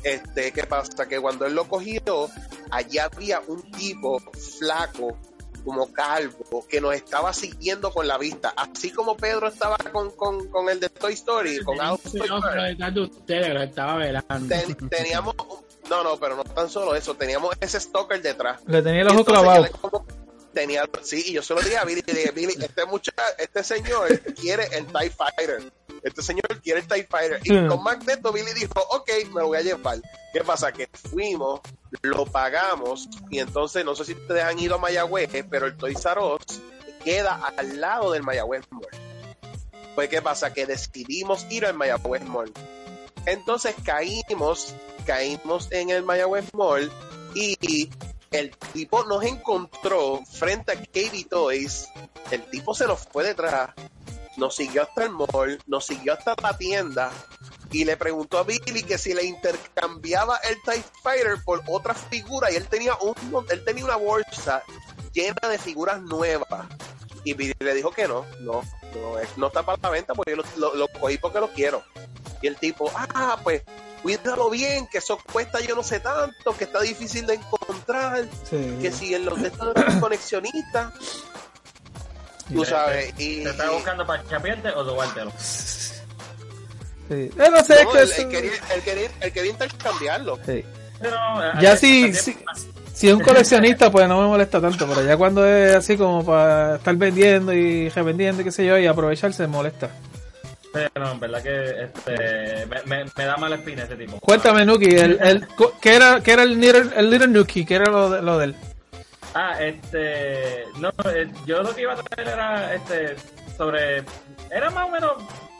Este, ¿qué pasa? Que cuando él lo cogió, allá había un tipo flaco, como calvo, que nos estaba siguiendo con la vista. Así como Pedro estaba con, con, con el de Toy Story, con Out of Toy No, pero Story. detrás de ustedes, lo estaba velando. Ten- teníamos, no, no, pero no tan solo eso, teníamos ese stalker detrás. Le tenía el ojo clavado. como- tenía, sí, y yo se lo dije a Billy, dije, Billy, este muchacho, este señor quiere el TIE Fighter. Este señor quiere el TIE Fighter. Y con Magneto, Billy dijo, ok, me lo voy a llevar. ¿Qué pasa? Que fuimos, lo pagamos, y entonces, no sé si ustedes han ido a Mayagüez, pero el Toys R Us queda al lado del Mayagüez Mall. Pues, ¿qué pasa? Que decidimos ir al Mayagüez Mall. Entonces caímos, caímos en el Mayagüez Mall y el tipo nos encontró frente a KB Toys. El tipo se nos fue detrás, nos siguió hasta el mall, nos siguió hasta la tienda y le preguntó a Billy que si le intercambiaba el TIE Fighter por otra figura y él tenía un él tenía una bolsa llena de figuras nuevas. Y Billy le dijo que no, no, no, no está para la venta porque yo lo, lo- lo cogí porque lo quiero. Y el tipo, ah, pues cuídalo bien, que eso cuesta yo no sé tanto, que está difícil de encontrar, Sí. que si en los de estos de los conexionistas, tú sabes, y, ¿Te estás buscando para chapiarte o robártelo? Sí. Eh, no sé, es no, que él, eso- él quería, él quería, él quería intercambiarlo. sí. Pero, eh, Ya eh, si, si, si es un coleccionista, pues no me molesta tanto, pero ya cuando es así como para estar vendiendo y revendiendo y qué sé yo, y aprovecharse, me molesta. Pero en verdad que este, me, me, me da mala espina ese tipo. Cuéntame, Nuki, el, el, ¿qué era, qué era el, little, el Little Nuki? ¿Qué era lo de, lo de él? Ah, este. No, eh, yo lo que iba a traer era este sobre. Era más o menos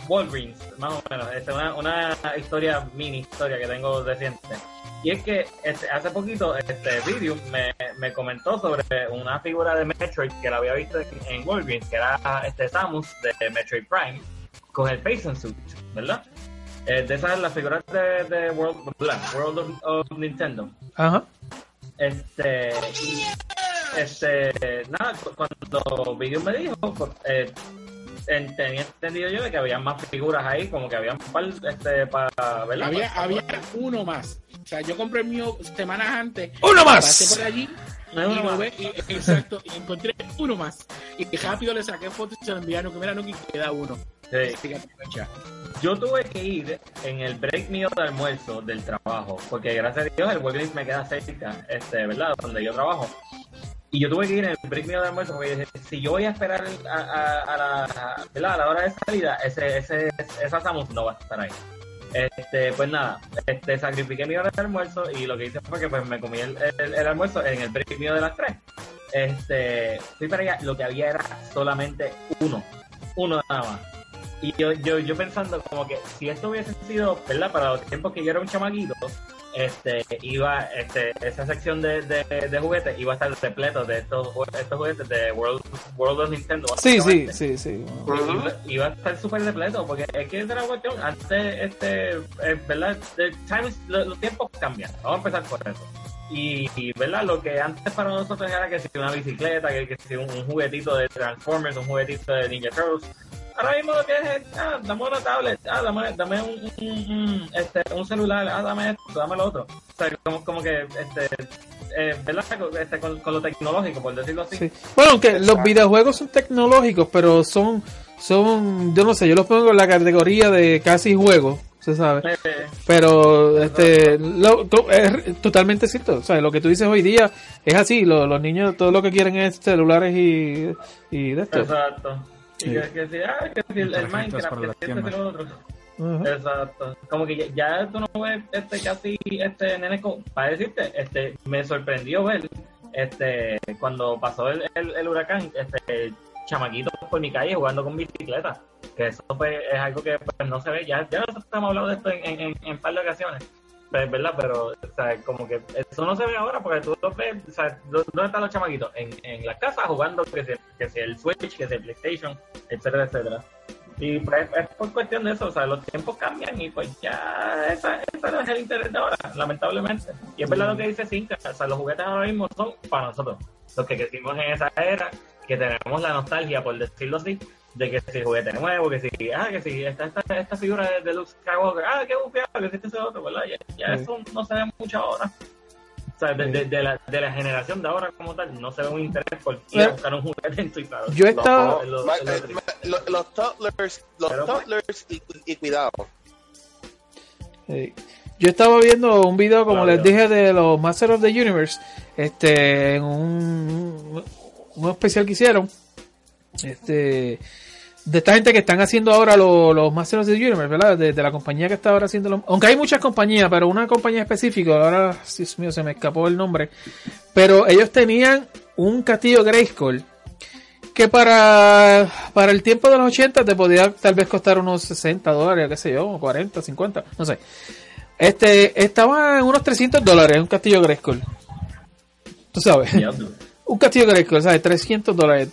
Walgreens, más o menos. Este, una, una historia, mini historia que tengo reciente. Y es que este, hace poquito este video me, me comentó sobre una figura de Metroid que la había visto en, en Walgreens, que era este Samus de Metroid Prime, con el Face and Suit, ¿verdad? Eh, de esas las figuras de, de World, World of, of Nintendo. Ajá. Este, este, nada, cu- cuando Video me dijo, pues, eh, en- tenía entendido yo de que había más figuras ahí, como que había un par, este, para, ¿verdad? Había, Para- había uno más. O sea, yo compré el mío semanas antes. ¡Uno más! Pasé por allí No, y uno ve, y, exacto, y encontré uno más. Y rápido le saqué fotos y se lo enviaron. Que mira, no, que queda uno. Sí. Yo tuve que ir en el break mío de almuerzo del trabajo, porque gracias a Dios el Walgreens me queda cerca, este, ¿verdad? Donde yo trabajo. Y yo tuve que ir en el break mío de almuerzo porque dije, si yo voy a esperar a, a- a la, ¿verdad? a la hora de salida, ese, ese, esa Samus no va a estar ahí. Este, pues nada, este, sacrifiqué mi hora de almuerzo y lo que hice fue que pues me comí el, el- el almuerzo en el break mío de las tres. Este, fui para allá, lo que había era solamente uno, uno nada más. Y yo, yo, yo pensando como que si esto hubiese sido, ¿verdad? Para los tiempos que yo era un chamaquito, este, iba, este, esa sección de, de, de juguetes iba a estar repleto de estos, estos juguetes de World, World of Nintendo. Sí, sí, sí, sí. Iba, iba a estar súper repleto, porque es que era la cuestión. Antes, este, eh, ¿verdad? The times- lo- los tiempos cambian. Vamos a empezar por eso. Y, y, ¿verdad? Lo que antes para nosotros era que si una bicicleta, que, que si un, un juguetito de Transformers, un juguetito de Ninja Turtles. Ahora mismo lo que es, es, ah, dame una tablet, ah, dame, dame un, un, un, este, un celular, ah, dame esto, dame lo otro. O sea, como, como que, este, eh, ¿verdad? Este, con, con lo tecnológico, por decirlo así. Sí. Bueno, aunque los videojuegos son tecnológicos, pero son, son, yo no sé, yo los pongo en la categoría de casi juegos, se sabe. Eh, eh, Pero este lo- es totalmente cierto. O sea, lo que tú dices hoy día es así. lo- los niños todo lo que quieren es celulares y, y de esto. Exacto. Y Sí. que, que si, ah, que si el, el Minecraft, que esto, tienda. que lo otro. Ujú. Exacto. Como que ya, ya tú no ves este casi este nene con- para decirte, este me sorprendió ver este cuando pasó el, el, el huracán, este chamaquitos por mi calle jugando con bicicleta. Que eso pues, es algo que pues, no se ve. Ya, ya nosotros hemos hablado de esto en, en, en, en par de ocasiones. Pues, ¿verdad? Pero, o sea, como que eso no se ve ahora porque tú lo ves, o sea, ¿dó- ¿dónde están los chamaquitos? En, en las casas jugando que si el que si el Switch, que si el PlayStation, etcétera, etcétera. Y pues es por cuestión de eso, o sea, los tiempos cambian y pues ya esa, esa no es el interés de ahora, lamentablemente. Y es verdad lo que dice Cinca, o sea, los juguetes ahora mismo son para nosotros, los que crecimos en esa era, que tenemos la nostalgia, por decirlo así, de que si juguete nuevo, que si, ah, que si esta, esta, esta figura de, de Luke Skywalker, ah, qué bufiado, que si este ese otro, ¿verdad? Ya, ya Sí. eso no se ve mucho ahora. O sea, de, de- de la, de la generación de ahora como tal, no se ve un interés por ir a buscar un juguete en Twitter. Yo he estado, los toddlers, los Pero, pues, toddlers y, y cuidado. Sí. Yo estaba viendo un video, como Claro. les dije, de los Masters of the Universe, este, en un, un especial que hicieron, este, de esta gente que están haciendo ahora los, los Masters of the Universe, ¿verdad? De, de la compañía que está ahora haciendo los, aunque hay muchas compañías, pero una compañía específica, ahora, Dios mío, se me escapó el nombre, pero ellos tenían un castillo Grayskull, que para, para el tiempo de los 80 te podía tal vez costar unos 60 dólares, qué sé yo, o 40, 50, no sé. Este, estaba en unos 300 dólares un castillo Grayskull. Tú sabes, un castillo Grayskull, ¿sabes? 300 dólares.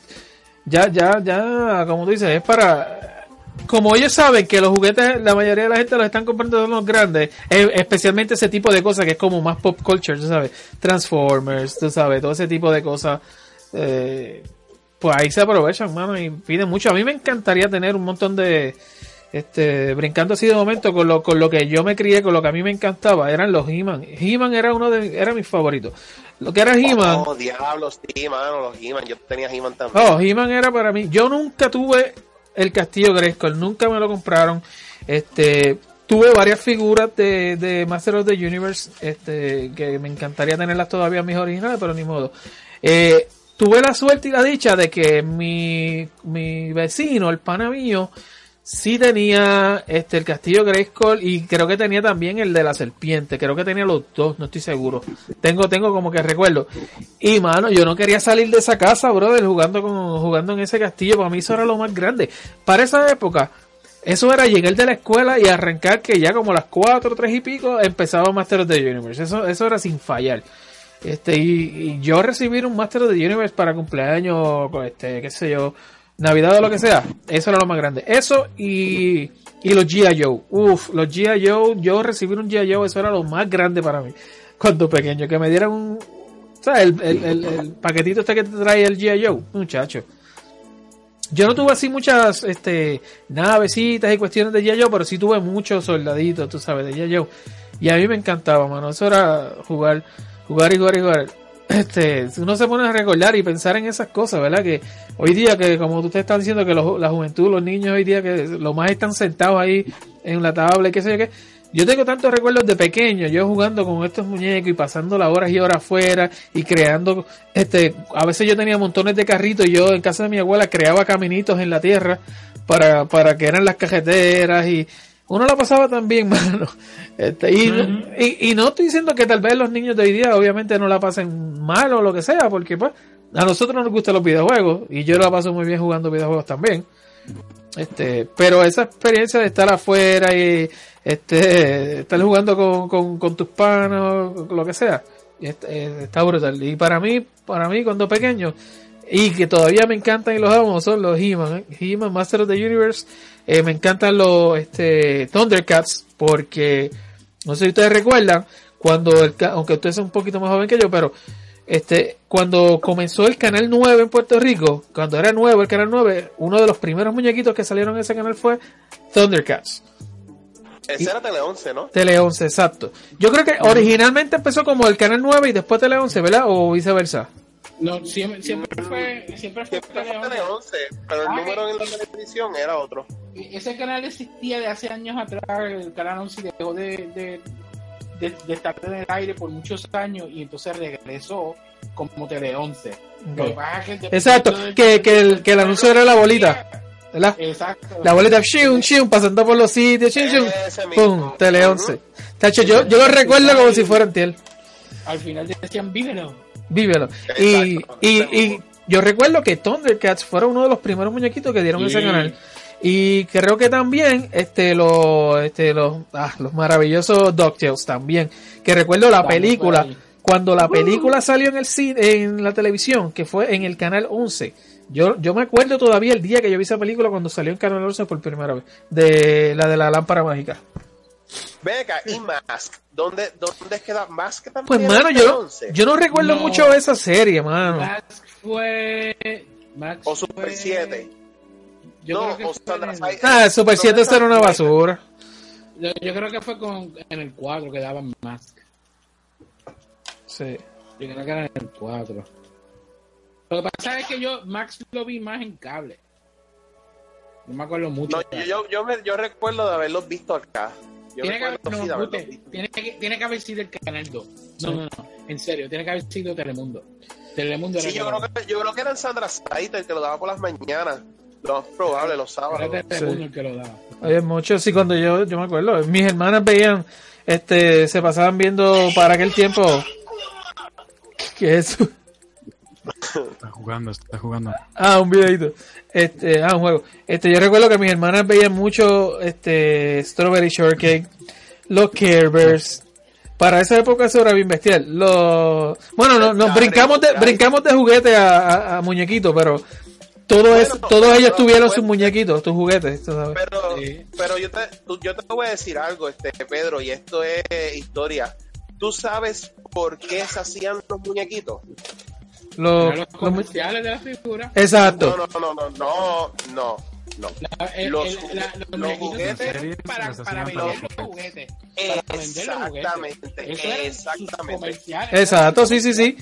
Ya, ya, ya, como tú dices, es para... Como ellos saben que los juguetes, la mayoría de la gente los están comprando de los grandes, eh, especialmente ese tipo de cosas que es como más pop culture, tú sabes, Transformers, tú sabes, todo ese tipo de cosas, eh, pues ahí se aprovechan, mano, y piden mucho. A mí me encantaría tener un montón de, este, brincando así de momento con lo, con lo que yo me crié, con lo que a mí me encantaba, eran los He-Man. He-Man era uno de, era mis favoritos. Lo que era He-Man, Oh, diablos, sí, mano, los He-Man. Yo tenía He-Man también. Oh, He-Man era para mí. Yo nunca tuve el castillo Grayskull, nunca me lo compraron. Este, tuve varias figuras de, de Master of the Universe, este, que me encantaría tenerlas todavía mis originales, pero ni modo. Eh, tuve la suerte y la dicha de que mi, mi vecino, el pana mío, sí tenía este el castillo Grayskull y creo que tenía también el de la serpiente, creo que tenía los dos, no estoy seguro. Tengo tengo como que recuerdo. Y mano, yo no quería salir de esa casa, brother, jugando con jugando en ese castillo, para mí eso era lo más grande. Para esa época eso era llegar de la escuela y arrancar que ya como las 4, 3 y pico empezaba Master of the Universe. Eso eso era sin fallar. Este, y, y yo recibir un Master of the Universe para cumpleaños, este, qué sé yo, Navidad o lo que sea, eso era lo más grande. Eso y, y los G.I. Joe. Uf, los G.I. Joe, yo recibir un G.I. Joe, eso era lo más grande para mí. Cuando pequeño, que me dieran un, ¿sabes? El, el, paquetito este que te trae el G.I. Joe, muchacho. Yo no tuve así muchas, este, navecitas y cuestiones de G.I. Joe, pero sí tuve muchos soldaditos, tú sabes, de G.I. Joe. Y a mí me encantaba, mano. Eso era jugar, jugar y jugar y jugar. Este, uno se pone a recordar y pensar en esas cosas, ¿verdad? Que hoy día, que como tú te estás diciendo, que la juventud, los niños hoy día, que lo más están sentados ahí en la tabla y qué sé yo qué. Yo tengo tantos recuerdos de pequeño, yo jugando con estos muñecos y pasando las horas y horas afuera y creando, este, a veces yo tenía montones de carritos y yo en casa de mi abuela creaba caminitos en la tierra para, para que eran las cajeteras y uno la pasaba también, mano. Este, y, y, y no estoy diciendo que tal vez los niños de hoy día obviamente no la pasen mal o lo que sea, porque pues a nosotros nos gustan los videojuegos y yo la paso muy bien jugando videojuegos también. Este, pero esa experiencia de estar afuera y este, estar jugando con, con, con tus panos, lo que sea, este, está brutal. Y para mí, para mí cuando pequeño, y que todavía me encantan y los amo, son los He-Man, ¿eh? He-Man Master of the Universe, eh, me encantan los este, Thundercats, porque, no sé si ustedes recuerdan, cuando, el, aunque ustedes son un poquito más joven que yo, pero este, cuando comenzó el canal 9 en Puerto Rico, cuando era nuevo el canal 9, uno de los primeros muñequitos que salieron en ese canal fue Thundercats. Ese era Tele 11, ¿no? Tele 11, exacto. Yo creo que originalmente empezó como el canal 9 y después Tele 11, ¿verdad? O viceversa. No, siempre, siempre fue, siempre fue Siempre Tele fue Tele 11. 11, pero el Ah, número en la televisión era otro. Ese canal existía de hace años atrás, el canal 11 dejó de, de, de, de estar en el aire por muchos años y entonces regresó como Tele 11. Lo que pasa es que el Exacto, que, que, el, que el anuncio era la bolita, ¿verdad? Exacto. La bolita, shium, shium, pasando por los sitios, Ese mismo. pum, Tele 11. Tacho, yo, yo lo recuerdo como si fuera antiel. Al final decían, vívelo. Vívelo. Y, y, y yo recuerdo que Thundercats fueron uno de los primeros muñequitos que dieron Sí. ese canal. Y creo que también, este, los, este, los, ah, los maravillosos DuckTales también. Que recuerdo la película, cuando la película salió en el cine, en la televisión, que fue en el canal 11. Yo, yo me acuerdo todavía el día que yo vi esa película cuando salió en Canal 11 por primera vez. De la de la lámpara mágica. Ven acá, y Mask. ¿Dónde, dónde queda Mask también? Pues, mano, yo, 11? yo no recuerdo No. mucho esa serie, mano. Max fue. Max O Super fue- 7. Yo no, creo que o Sandra en- Ah, Super 7 era una basura. Yo, yo creo que fue con, en el 4 que daban Mask. Sí. Yo creo que era en el 4. Lo que pasa es que yo Max lo vi más en cable. No me acuerdo mucho. No, yo, yo, yo, me- yo recuerdo de haberlos visto acá. Tiene, que haber, no, sí Pute, tiene, que, tiene que haber sido el Canal 2. No, no, no. En serio, tiene que haber sido Telemundo. Telemundo Sí, era yo creo, que, yo creo que era en Sandra Saiter que lo daba por las mañanas. Lo más probable, los sábados. Era Telemundo el que lo daba. Había mucho, sí, cuando yo, yo me acuerdo. Mis hermanas veían, este, se pasaban viendo para aquel tiempo. ¿Qué es eso? Está jugando, está jugando. Ah, un videito. Este, ah, un juego. Este, yo recuerdo que mis hermanas veían mucho, este, Strawberry Shortcake, los Care Bears. Para esa época eso era bien bestial. Los, bueno, no, nos brincamos de, brincamos de juguete a, a, a muñequito, pero todo es, todos ellos tuvieron bueno. sus muñequitos, tus juguetes, sabes. Pero, Sí. pero yo, te, yo te voy a decir algo, este Pedro, y esto es historia. ¿Tú sabes por qué se hacían los muñequitos? Los, comerciales de la figura. exacto. No, no, no, no, no, no, no. La- el- Los el- juguetes- la- los los muñequitos juguetes eran series para, para vender los juguetes. Exactamente, exactamente. comerciales. Exacto, sí, sí, sí.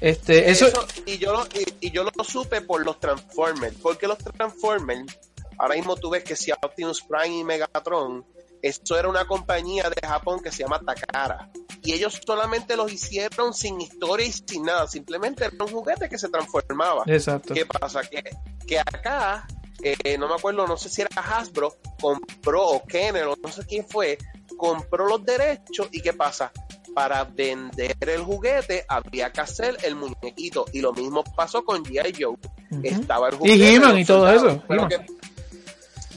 Este, eso, Eso, y yo lo, y, y yo lo supe por los Transformers, porque los Transformers, ahora mismo tú ves que si Optimus Prime y Megatron, esto era una compañía de Japón que se llama Takara, y ellos solamente los hicieron sin historia y sin nada, simplemente era un juguete que se transformaba. exacto. ¿Qué pasa? Que, que acá, eh, no me acuerdo, no sé si era Hasbro, compró, o Kenner, o no sé quién fue, compró los derechos y ¿qué pasa? Para vender el juguete había que hacer el muñequito. Y lo mismo pasó con G.I. Joe. Estaba el Y juguete. He-Man los y todo eso, Pero He-Man. ¿qué,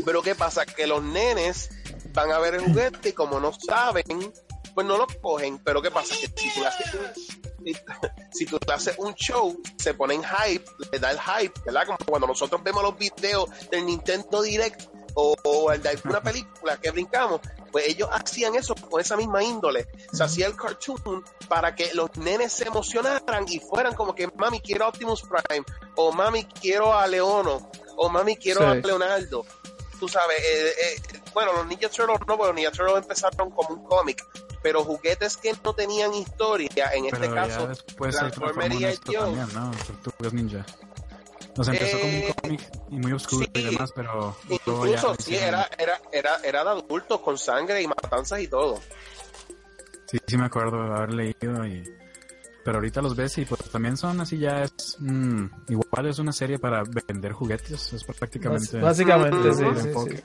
pero ¿qué pasa? Que los nenes van a ver el juguete y como no saben, pues no lo cogen. Pero ¿qué pasa? Que si tú haces un, si, tú le haces un show, se ponen hype, le da el hype, ¿verdad? Como cuando nosotros vemos los videos del Nintendo Direct o, o el de alguna película que brincamos, pues ellos hacían eso con esa misma índole. Se hacía el cartoon para que los nenes se emocionaran y fueran como que, mami, quiero a Optimus Prime, o mami, quiero a Leono, o mami, quiero a. Leonardo. Tú sabes, eh, eh, bueno, los Ninja Turtles no, porque los Ninja Turtles empezaron como un cómic, pero juguetes que no tenían historia, en este Pero caso, ya después se Transformer transformó en y. Tortugas Ninja. O sea, empezó como Eh, un cómic y muy oscuro y sí. demás, pero incluso sí, era, era, era, era de adultos con sangre y matanzas y todo. Sí, sí me acuerdo de haber leído y... Pero ahorita los ves y pues también son así ya es... mm, igual es una serie para vender juguetes, es prácticamente... Bás- Básicamente, sí, Ujú. sí.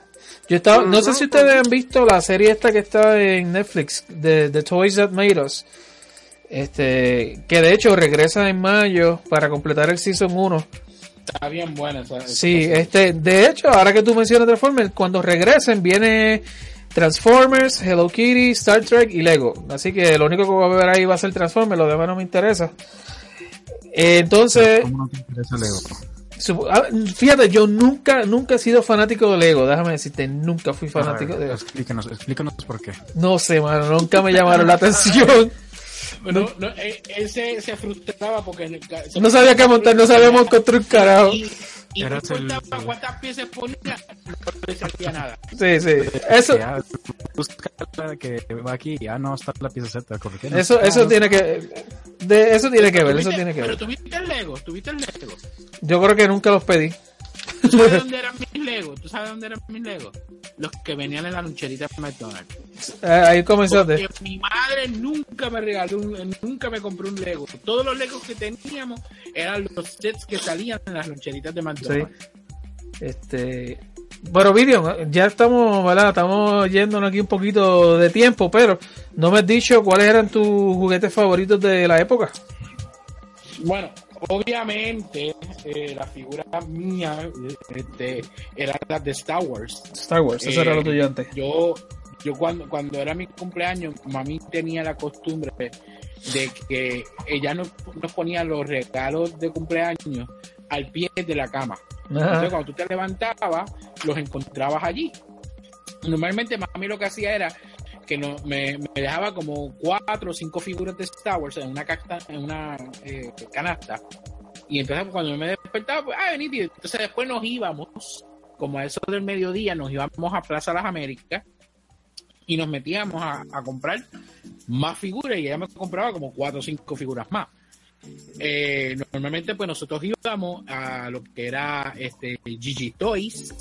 Yo estaba, no sé si ustedes han visto la serie esta que está en Netflix, de The Toys That Made Us. Este, que de hecho regresa en mayo para completar el Season 1. Está bien buena esa. Sí, este, de hecho, ahora que tú mencionas Transformers, cuando regresen viene Transformers, Hello Kitty, Star Trek y Lego. Así que lo único que voy a ver ahí va a ser Transformers, lo demás no me interesa. Eh, Entonces, ¿Cómo no te interesa Lego? Ah, Fíjate, yo nunca, nunca he sido fanático de Lego, déjame decirte, nunca fui fanático ver, de Explícanos, explícanos por qué. No sé, mano, nunca me llamaron la atención. No, no, él, él se, se frustraba porque se- No sabía qué montar, no sabíamos construir un carajo. Y, y no el- importaba cuántas piezas ponía, no le servía nada. Sí, sí. Eso, Ya, busca la que va aquí, ya no está la pieza Z, eso, eso Ah, tiene que, de, eso tiene que ver, eso ¿Tuviste- tiene que Pero ver. tuviste el Lego, tuviste el Lego. Yo creo que nunca los pedí. ¿Tú sabes dónde eran mis Legos? ¿Tú sabes dónde eran mis Legos? Los que venían en la loncherita de McDonald's. Eh, Ahí comenzaste. Porque mi madre nunca me regaló, un- nunca me compró un Lego. Todos los Legos que teníamos eran los sets que salían en las loncheritas de Sí. McDonald's. Este, bueno, Vidion, ya estamos, ¿verdad? Estamos yéndonos aquí un poquito de tiempo, pero no me has dicho cuáles eran tus juguetes favoritos de la época. Bueno, obviamente eh, la figura mía este, era la de Star Wars. Star Wars, eso era Eh, lo tuyo antes. Yo, yo cuando, cuando era mi cumpleaños, mami tenía la costumbre de que ella nos, nos ponía los regalos de cumpleaños al pie de la cama. Ajá. Entonces, cuando tú te levantabas, los encontrabas allí. Normalmente, mami lo que hacía era que no, me, me dejaba como cuatro o cinco figuras de Star Wars en una, casta- en una eh, canasta. Y entonces, cuando me despertaba, pues, ah, tío. Entonces, después nos íbamos, como a eso del mediodía, nos íbamos a Plaza Las Américas y nos metíamos a, a comprar más figuras y ella me compraba como cuatro o cinco figuras más. Eh, normalmente pues nosotros íbamos a lo que era este Gigi Toys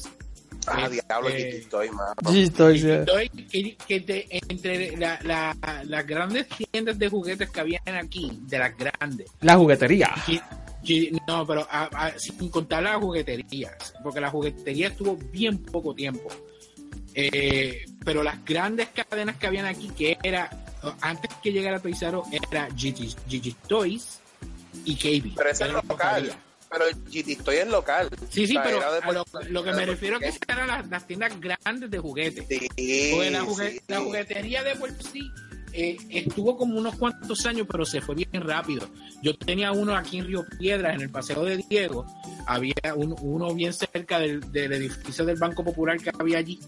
Ah, Este- diablo. Sí, estoy, sí. Gigi Toys, que, que te- entre la- la- las grandes tiendas de juguetes que habían aquí de las grandes La juguetería. No pero a- a- sin contar las jugueterías porque la juguetería estuvo bien poco tiempo Eh, pero las grandes cadenas que habían aquí que era antes que llegara Toys R Us, era Gigi, Gigi Toys y KB Pero ese es Era lo que local. había. Pero GT Estoy es local. Sí, sí, O sea, pero de lo, que me refiero Puerto que eran las, las tiendas grandes de juguetes. Sí, Porque la, jugue- sí. la juguetería de por sí eh, estuvo como unos cuantos años, pero se fue bien rápido. Yo tenía uno aquí en Río Piedras, en el Paseo de Diego. Había un- uno bien cerca del, del edificio del Banco Popular que había allí.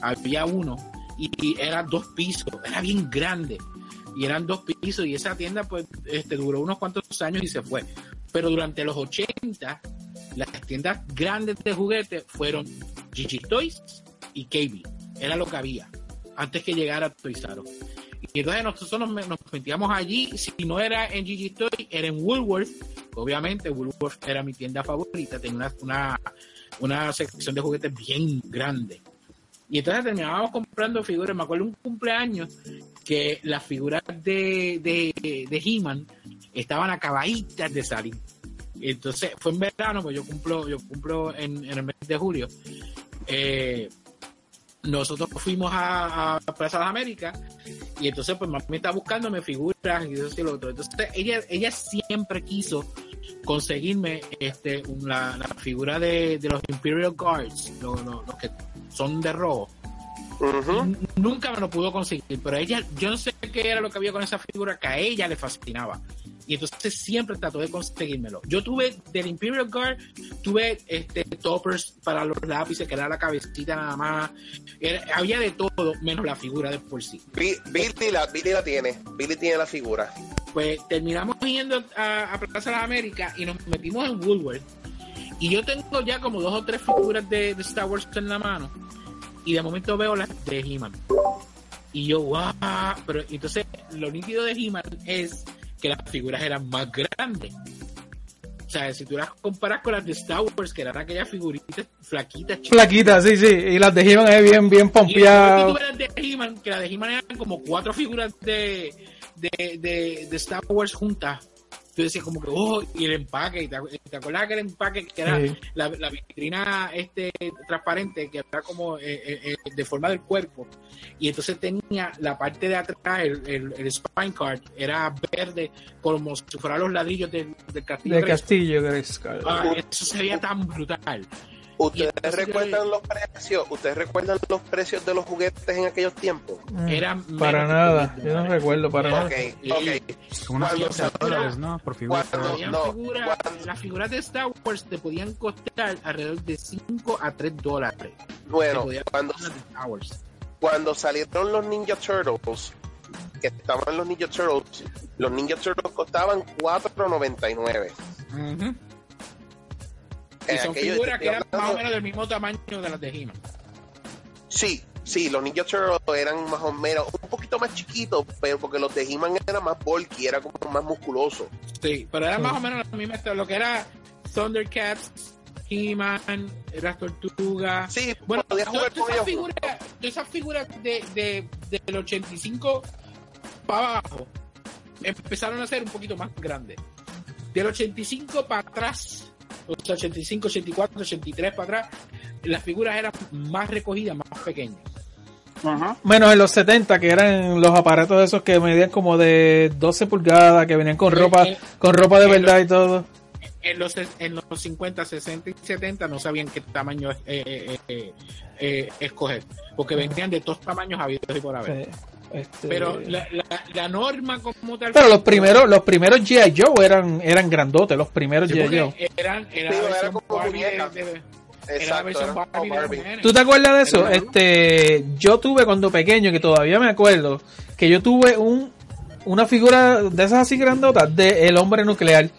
Había uno y, y era dos pisos, era bien grande. Y eran dos pisos y esa tienda pues este, duró unos cuantos años y se fue. Pero durante los 80, las tiendas grandes de juguetes fueron Gigi Toys y KB. Era lo que había antes que llegara Toys R. Y entonces nosotros nos, nos metíamos allí, si no era en Gigi Toys, era en Woolworth. Obviamente Woolworth era mi tienda favorita, tenía una, una, una sección de juguetes bien grande. Y entonces terminábamos comprando figuras. Me acuerdo un cumpleaños que las figuras de, de, de He-Man estaban acabaditas de salir. Entonces fue en verano, pues yo cumplo, yo cumplo en, en el mes de julio. Eh, nosotros fuimos a, a Plaza de las Américas y entonces pues mami está buscándome figuras y eso y lo otro. Entonces ella, ella siempre quiso conseguirme este la, la figura de, de los Imperial Guards, los, los- los que son de rojo. Nunca me lo pudo conseguir, pero ella, yo no sé qué era lo que había con esa figura que a ella le fascinaba. Y entonces siempre trató de conseguírmelo. Yo tuve del Imperial Guard, tuve este toppers para los lápices, que era la cabecita nada más. Era- había de todo, menos la figura de por sí. Bi- Billy la, Billy la tiene. Billy tiene la figura. Pues terminamos yendo a, a Plaza de las Américas y nos metimos en Woolworth. Y yo tengo ya como dos o tres figuras de, de Star Wars en la mano. Y de momento veo las de He-Man. Y yo, wow. Pero entonces lo nítido de He-Man es que las figuras eran más grandes. O sea, si tú las comparas con las de Star Wars, que eran aquellas figuritas flaquitas, chicas. Flaquita, sí, sí. Y las de He-Man es bien, bien Y ves las de He-Man, que las de He-Man eran como cuatro figuras de, de, de, de Star Wars juntas. Tú decías como que, oh, y el empaque, ¿te, te acuerdas que el empaque que era Sí. la, la vitrina este transparente, que era como eh, eh, eh, de forma del cuerpo? Y entonces tenía la parte de atrás, el, el, el spine card, era verde, como si fueran los ladrillos del, del castillo. De Grayskull. Castillo, Grayskull. Ah, eso se veía tan brutal. ¿Ustedes recuerdan los precios? ¿Ustedes recuerdan los precios de los juguetes en aquellos tiempos? Mm, Era para nada. Yo no 20 recuerdo para nada. Ok, Sí. ok. Como unos Cuando 15 salió- dólares, ¿no? Por figura. cuando- no, figuras- cuando- las figuras de Star Wars te podían costar alrededor de 5 a 3 dólares. Bueno, cuando, salieron los Ninja Turtles, que estaban los Ninja Turtles, los Ninja Turtles costaban 4.99. Y son figuras que eran más o menos del mismo tamaño de las de He-Man. Sí, sí, los Ninja Turtles eran más o menos un poquito más chiquitos, pero porque los de He-Man eran más bulky, era como más musculoso. Sí, pero eran Sí. más o menos la misma, lo que era Thundercats, He-Man, las tortugas. Sí, Bueno, jugar con esas ellos. figuras, todas esas figuras de, de, del 85 para abajo empezaron a ser un poquito más grandes. Del 85 para atrás, 85, 84, 83 para atrás, las figuras eran más recogidas, más pequeñas. Menos en los 70, que eran los aparatos esos que medían como de 12 pulgadas, que venían con ropa, con ropa de verdad y todo. En los, en los 50, 60 y 70 no sabían qué tamaño eh, eh, eh, eh, escoger, porque venían de todos tamaños habidos y por haber. Sí. Este, Pero la, la, la norma como tal. pero los primeros, los primeros G.I. Joe eran, eran grandotes, los primeros Sí, G.I. Joe. eran, era, Sí, era como Barbie de- Exacto, era Barbie de. ¿Tú te acuerdas de eso? Este, yo tuve cuando pequeño, que todavía me acuerdo, que yo tuve un, una figura de esas así grandotas de el hombre nuclear.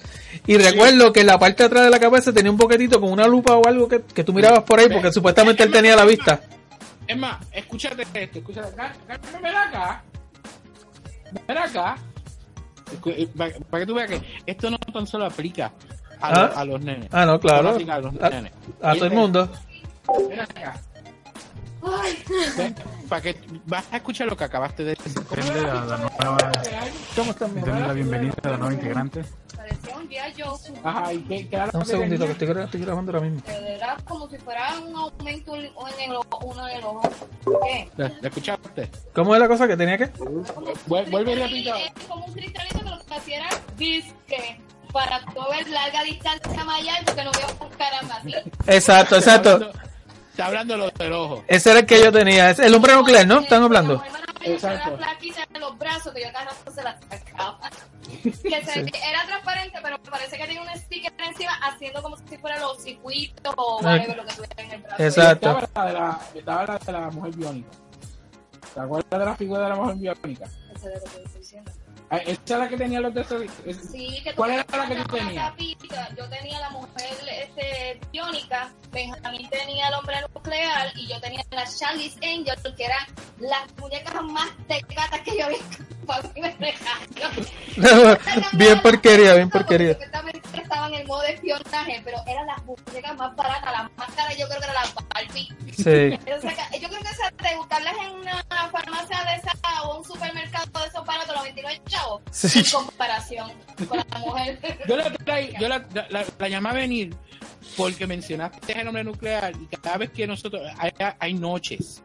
Y recuerdo que en la parte de atrás de la cabeza tenía un boquetito con una lupa o algo que, que tú mirabas por ahí porque supuestamente él tenía la vista. Es más, escúchate esto, escúchate Ven acá. Ven acá. Eh, Para para que tú veas que esto no tan solo aplica a, Ah. los- a los nenes. Ah, no, claro. aplica a los nenes. a todo el mundo. Ven acá. Para que vas a escuchar lo que acabaste de decir. ¿Cómo Depende era? a la nueva, ¿Cómo están? denle la bienvenida a la nueva integrante. Parecía un día yo, Ajá, ¿y qué, qué era lo Un segundito, que estoy, gra- estoy grabando ahora mismo. era como si fuera un aumento en el, ojo- uno en el ojo. ¿Qué? ¿La la escuchaste? ¿Cómo es la cosa que tenía que? Vuel- Vuelve y repita. Es como un cristalito que lo que hacía era disque para larga distancia más allá porque no veo un caramba así. Exacto, Está exacto. hablando, está hablando lo del ojo. Ese era el que yo tenía. Es el hombre nuclear, ¿no? ¿Están hablando? Exacto. la plaquita en los brazos que yo cada rato se la sacaba. Que se- era transparente, pero parece que tenía un sticker encima haciendo como si fuera los circuitos o whatever, lo que tuviera en el brazo. Exacto. Estaba la de la, estaba la de la mujer biónica. ¿Te acuerdas de la figura de la mujer biónica? Ese es lo que te estoy diciendo. Ah, Esa es la que tenía los es- Sí, que ¿Cuál era la que tú tenías? Yo tenía la mujer este, biónica, Benjamín tenía el hombre nuclear y yo tenía la Charlie's Angel, que eran las muñecas más tecatas que yo había para mí me regaló. bien porquería, bien porquería. Supuestamente estaban en modo de espionaje, pero eran las muñecas más baratas, las más caras yo creo que eran las Barbie. Sí. O sea, yo creo que esa de buscarlas en una farmacia de esa o un supermercado de esos baratos, los 29 Sí. en comparación con la mujer. Yo, la, yo la, la, la llamé a venir porque mencionaste el hombre nuclear y cada vez que nosotros, hay, hay noches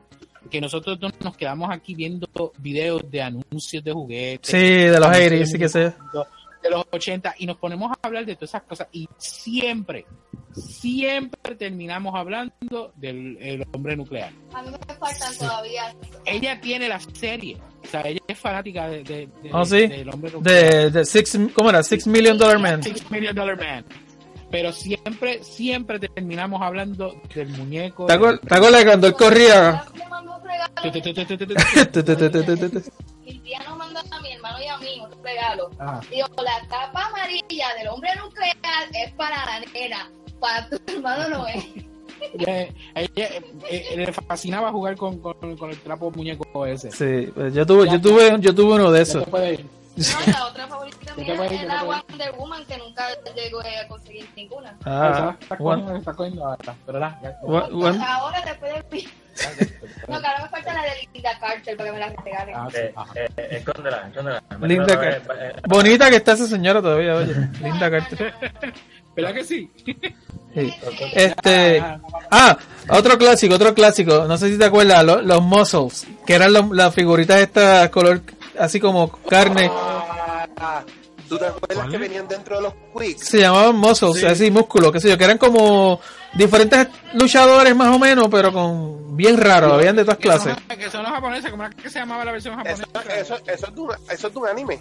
que nosotros no- nos quedamos aquí viendo videos de anuncios de juguetes. Sí, de los 80 sí que sé. De los 80 y nos ponemos a hablar de todas esas cosas y siempre, siempre terminamos hablando del el hombre nuclear. A mí me faltan todavía. Ella tiene la serie, o sea, ella es fanática de, de- de- Oh, sí. del hombre nuclear. De, de six, ¿cómo era? Six Million Dollar Man. Six Million Dollar Man. Pero siempre, siempre terminamos hablando del muñeco. ¿Te acuer- te acuerdas cuando él corría? Mandó regalo. Tu, tu, tu, tu, tu, tu, tu. Tu, tu, tu, tu, tu, tu. Mi tía nos mandó a mi hermano y a mí un regalo. Ajá. Digo, la capa amarilla del hombre nuclear es para la nena, para tu hermano no es. Ella, ella, eh, eh, le fascinaba jugar con, con, con el trapo muñeco ese. Sí, pues yo tuve, yo tuve, yo tuve uno de esos. No, la otra favorita mía voy a ir, ir. Wonder Woman, que nunca llegó a conseguir ninguna. Ah, está, cogiendo, está cogiendo ahora. Pero la, Ahora después de No, que ahora me falta la de Linda Carter para que me la regalen. Ah, sí, Eh, eh, eh, escóndela, escóndela. Linda Carter. eh, eh, Bonita que está esa señora todavía, oye. Linda Carter. ¿Verdad que sí? Sí. Este, ah, otro clásico, otro clásico. No sé si te acuerdas, lo- los muscles, que eran los- las figuritas estas color así como carne. Ah, ¿Tú te acuerdas ¿Cuál que venían dentro de los quicks? Se llamaban muscles, Sí. así músculos, qué sé yo, que eran como diferentes luchadores más o menos, pero con bien raros, habían de todas clases. Que son los japoneses, como era que se llamaba la versión Eso, japonesa. eso, eso, es de una- eso es de un anime.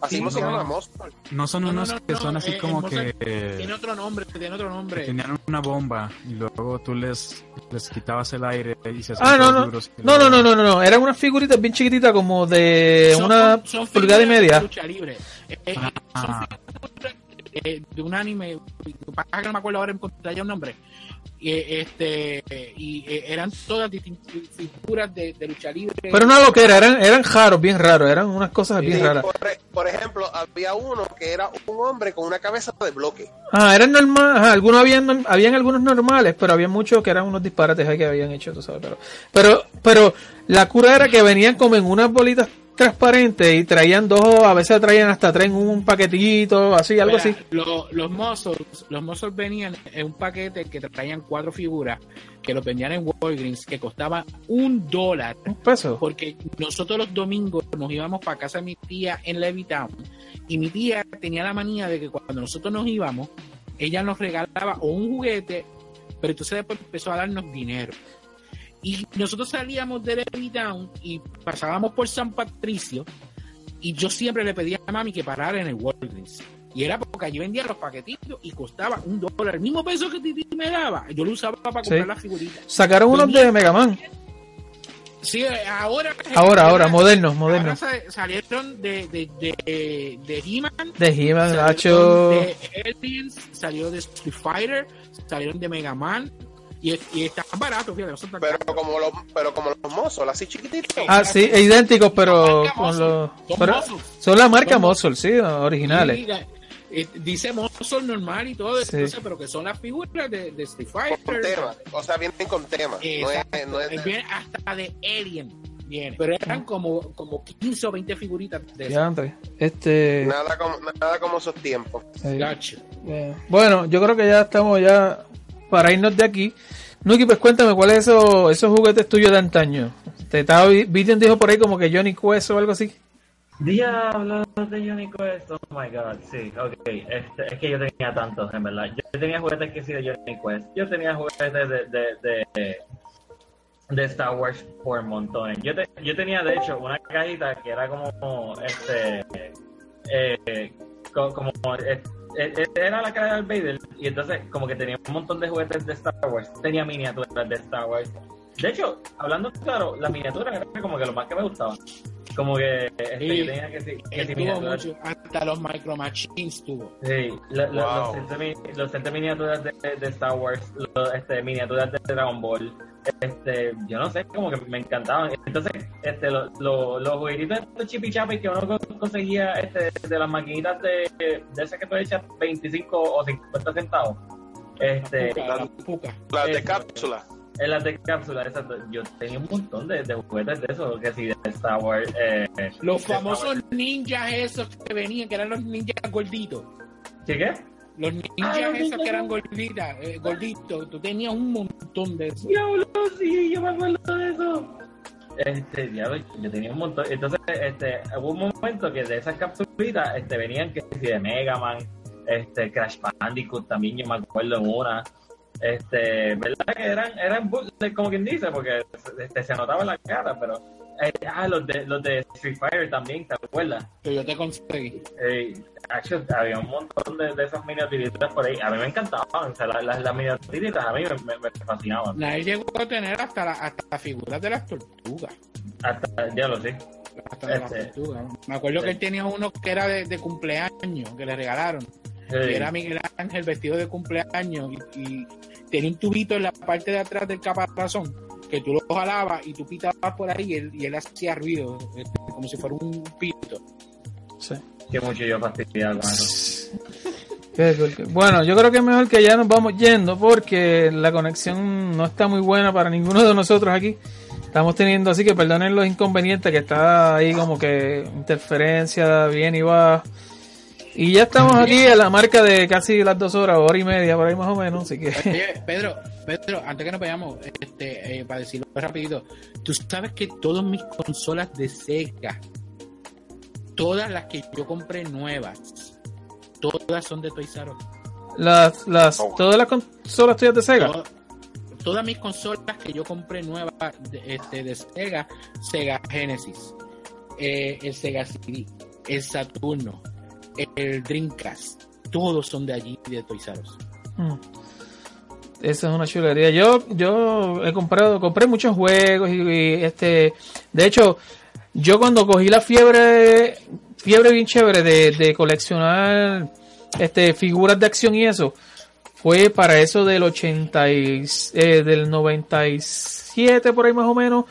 Así Sí, mismo se no. Monster. No son No, no, unos no, que no, son así eh, como que, Tiene otro nombre, tiene otro nombre. tenían una bomba y luego tú les, les quitabas el aire y se Ah, hacían no, no. duros No, no, no, no, no, no. Eran unas figuritas bien chiquititas como de Son- una son pulgada y figuras de media. lucha libre. Eh, eh, Ah. son figuras, eh, de un anime, pasa que no me acuerdo ahora encontrar ya un nombre. Eh, este y eh, eran todas distintas figuras de, de lucha libre. Pero una loquera, eran, eran raros, bien raros, eran unas cosas bien Sí, raras. por, por ejemplo, había uno que era un hombre con una cabeza de bloque. Ah, eran normales, ajá, algunos habían, habían algunos normales, pero había muchos que eran unos disparates ahí que habían hecho, tú sabes, pero, pero, pero la cura era que venían como en unas bolitas transparentes y traían dos, a veces traían hasta tres en un paquetito, así, algo Mira, así. lo- los muscles, los muscles venían en un paquete que traían cuatro figuras que los vendían en Walgreens que costaba un dólar Un peso. porque nosotros los domingos nos íbamos para casa de mi tía en Levittown y mi tía tenía la manía de que cuando nosotros nos íbamos ella nos regalaba o un juguete pero entonces después empezó a darnos dinero Y nosotros salíamos de Levittown y pasábamos por San Patricio y yo siempre le pedía a mami que parara en el Walgreens. Y era porque allí vendía los paquetitos y costaba un dólar. El mismo peso que Titi me daba, yo lo usaba para comprar Sí. las figuritas. Sacaron unos de Mega Man. Sí, ahora. Ahora, ahora, modernos, Ahora modernos. sa- salieron de, de, de, de He-Man. De He-Man, Nacho. De Aliens, salió de Street Fighter, salieron de Mega Man. Y, y fíjate, no son tan Pero caros. como los, pero como los mozos, así chiquititos. Ah, sí, idénticos, pero con los. Son pero son la marca Muscle, sí, originales. Eh, dice Muscle normal y todo eso, Sí. entonces, pero que son las figuras de, de Street Con Fighter. tema. O sea, vienen con tema. No es, Exacto. no es de- Viene hasta de Alien. Viene. Pero eran como, como 15 o 20 figuritas de. Ya, André. Este. nada como, nada como esos tiempos. bueno, yo creo que ya estamos ya para irnos de aquí. Nuki, pues cuéntame, ¿cuáles esos, esos juguetes tuyos de antaño? Te estaba vi- Vivian dijo por ahí como que Johnny Quest o algo así. Diablos de Johnny Quest, oh my god, sí, ok, este, es que yo tenía tantos, en verdad. Yo tenía juguetes que sí de Johnny Quest, yo tenía juguetes de, de, de, de Star Wars por montones. Yo, te- yo tenía, de hecho, una cajita que era como, este, eh, co- como, eh, eh, era la cara de Darth Vader, y entonces como que tenía un montón de juguetes de Star Wars, tenía miniaturas de Star Wars. De hecho, hablando claro, las miniaturas eran como que lo más que me gustaba. Como que este, Sí, yo tenía que, que Él tuvo mucho, hasta los Micro Machines tuvo. Sí, la- la- Wow. los, los miniaturas de, de Star Wars, los, este, miniaturas de Dragon Ball, este, yo no sé, como que me encantaban. Entonces, este, lo- lo- los juguetitos de chipi chapi que uno co- conseguía este, de las maquinitas de, de esas que tú echas 25 o 50 centavos, este, la puca. Las de Eso. cápsula. En las de cápsula, exacto, yo tenía un montón de, de juguetes de esos, que sí, de Star Wars. Eh, Los famosos Wars. ninjas esos que venían, que eran los ninjas gorditos. ¿Sí qué? Los ninjas Ah, los esos ninjas que eran gorditas, eh, gorditos. Tú tenías un montón de esos. Diablo, sí, yo me acuerdo de eso. Este, diablo, yo tenía un montón. Entonces, este, hubo un momento que de esas capsulitas este, venían que si de Mega Man, este, Crash Bandicoot también, yo me acuerdo en una. Este, ¿verdad? Que eran, eran bootleg, como quien dice, porque este, se notaba en la cara, pero. eh, ah, los de, los de Street Fighter también, ¿te acuerdas? Que yo te conseguí. Eh, actually, había un montón de, de esas miniaturitas por ahí. A mí me encantaban, o sea, las, las, las miniaturitas a mí me, me, me fascinaban. Nadie llegó a tener hasta, la, hasta las figuras de las tortugas. Hasta, ya lo sé. Hasta las Este. tortugas. Me acuerdo que él tenía uno que era de, de cumpleaños, que le regalaron. Era Miguel Ángel vestido de cumpleaños y, y tenía un tubito en la parte de atrás del caparazón que tú lo jalabas y tú pitabas por ahí y él, y él hacía ruido, este, como si fuera un pito. Sí. Que mucho yo fastidiaba con eso. Qué cool, qué- Bueno, yo creo que es mejor que ya nos vamos yendo porque la conexión no está muy buena para ninguno de nosotros aquí. Estamos teniendo, así que perdonen los inconvenientes que está ahí como que interferencia, bien y va. Y ya estamos aquí a la marca de casi las dos horas, hora y media, por ahí más o menos, así que... Oye, Pedro, Pedro, antes que nos vayamos, este, eh, para decirlo rapidito, tú sabes que todas mis consolas de Sega, todas las que yo compré nuevas, todas son de Toys R Us. Las, las, todas las consolas tuyas de Sega. To- todas mis consolas que yo compré nuevas de, este, de Sega, Sega Genesis, eh, el Sega CD, el Saturno, el Dreamcast, todos son de allí, de Toys R Us. Mm. Esa es una chulería. Yo, yo he comprado, compré muchos juegos y, este, de hecho, yo cuando cogí la fiebre, fiebre bien chévere de, de coleccionar, este, figuras de acción y eso, fue para eso del 80 y, eh, del 97 por ahí más o menos,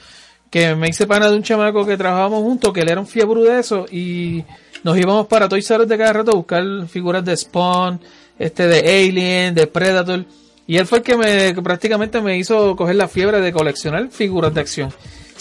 que me hice pana de un chamaco que trabajábamos juntos, que él era un fiebre de eso y nos íbamos para Toys R Us de cada rato a buscar figuras de Spawn, este de Alien, de Predator. Y él fue el que me que prácticamente me hizo coger la fiebre de coleccionar figuras de acción.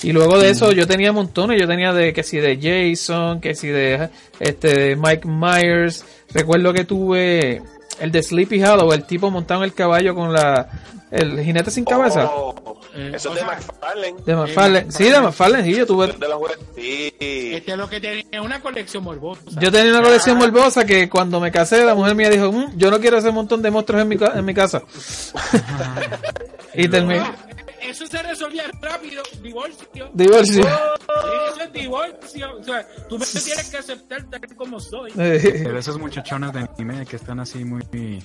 Y luego de eso yo tenía montones, yo tenía de que si de Jason, que si de este de Mike Myers. Recuerdo que tuve el de Sleepy Hollow, el tipo montado en el caballo con la el jinete sin cabeza. Oh, Eh, eso es de McFarlane. De McFarlane. Sí, de McFarlane, sí, yo tuve De los. Sí. Este es lo que tenía una colección morbosa. Yo tenía una colección morbosa que cuando me casé la mujer mía dijo, "Mm, yo no quiero ese montón de monstruos en mi, ca- en mi casa. y terminé. eso se resolvía rápido, divorcio. Divorcio. Eso es divorcio. O sea, tú me tienes que aceptar tal como soy. Eh, Pero esos muchachones de anime que están así muy, muy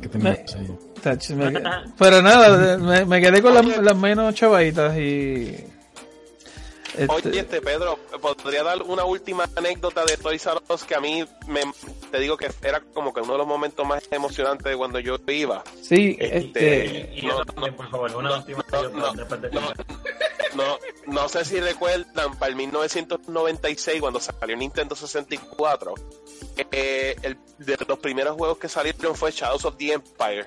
¿Qué tenemos me- ahí? Tach, me- pero nada, me, me quedé con las, las menos chavaditas y. este, Oye, este Pedro, podría dar una última anécdota de Toys R Us que a mí me, te digo que era como que uno de los momentos más emocionantes de cuando yo iba. sí, Este, este. Y yo también, por favor, una última no, yo, no, después de no, no, no sé si recuerdan, para el 1996, cuando salió Nintendo 64, eh, el, de los primeros juegos que salieron fue Shadows of the Empire.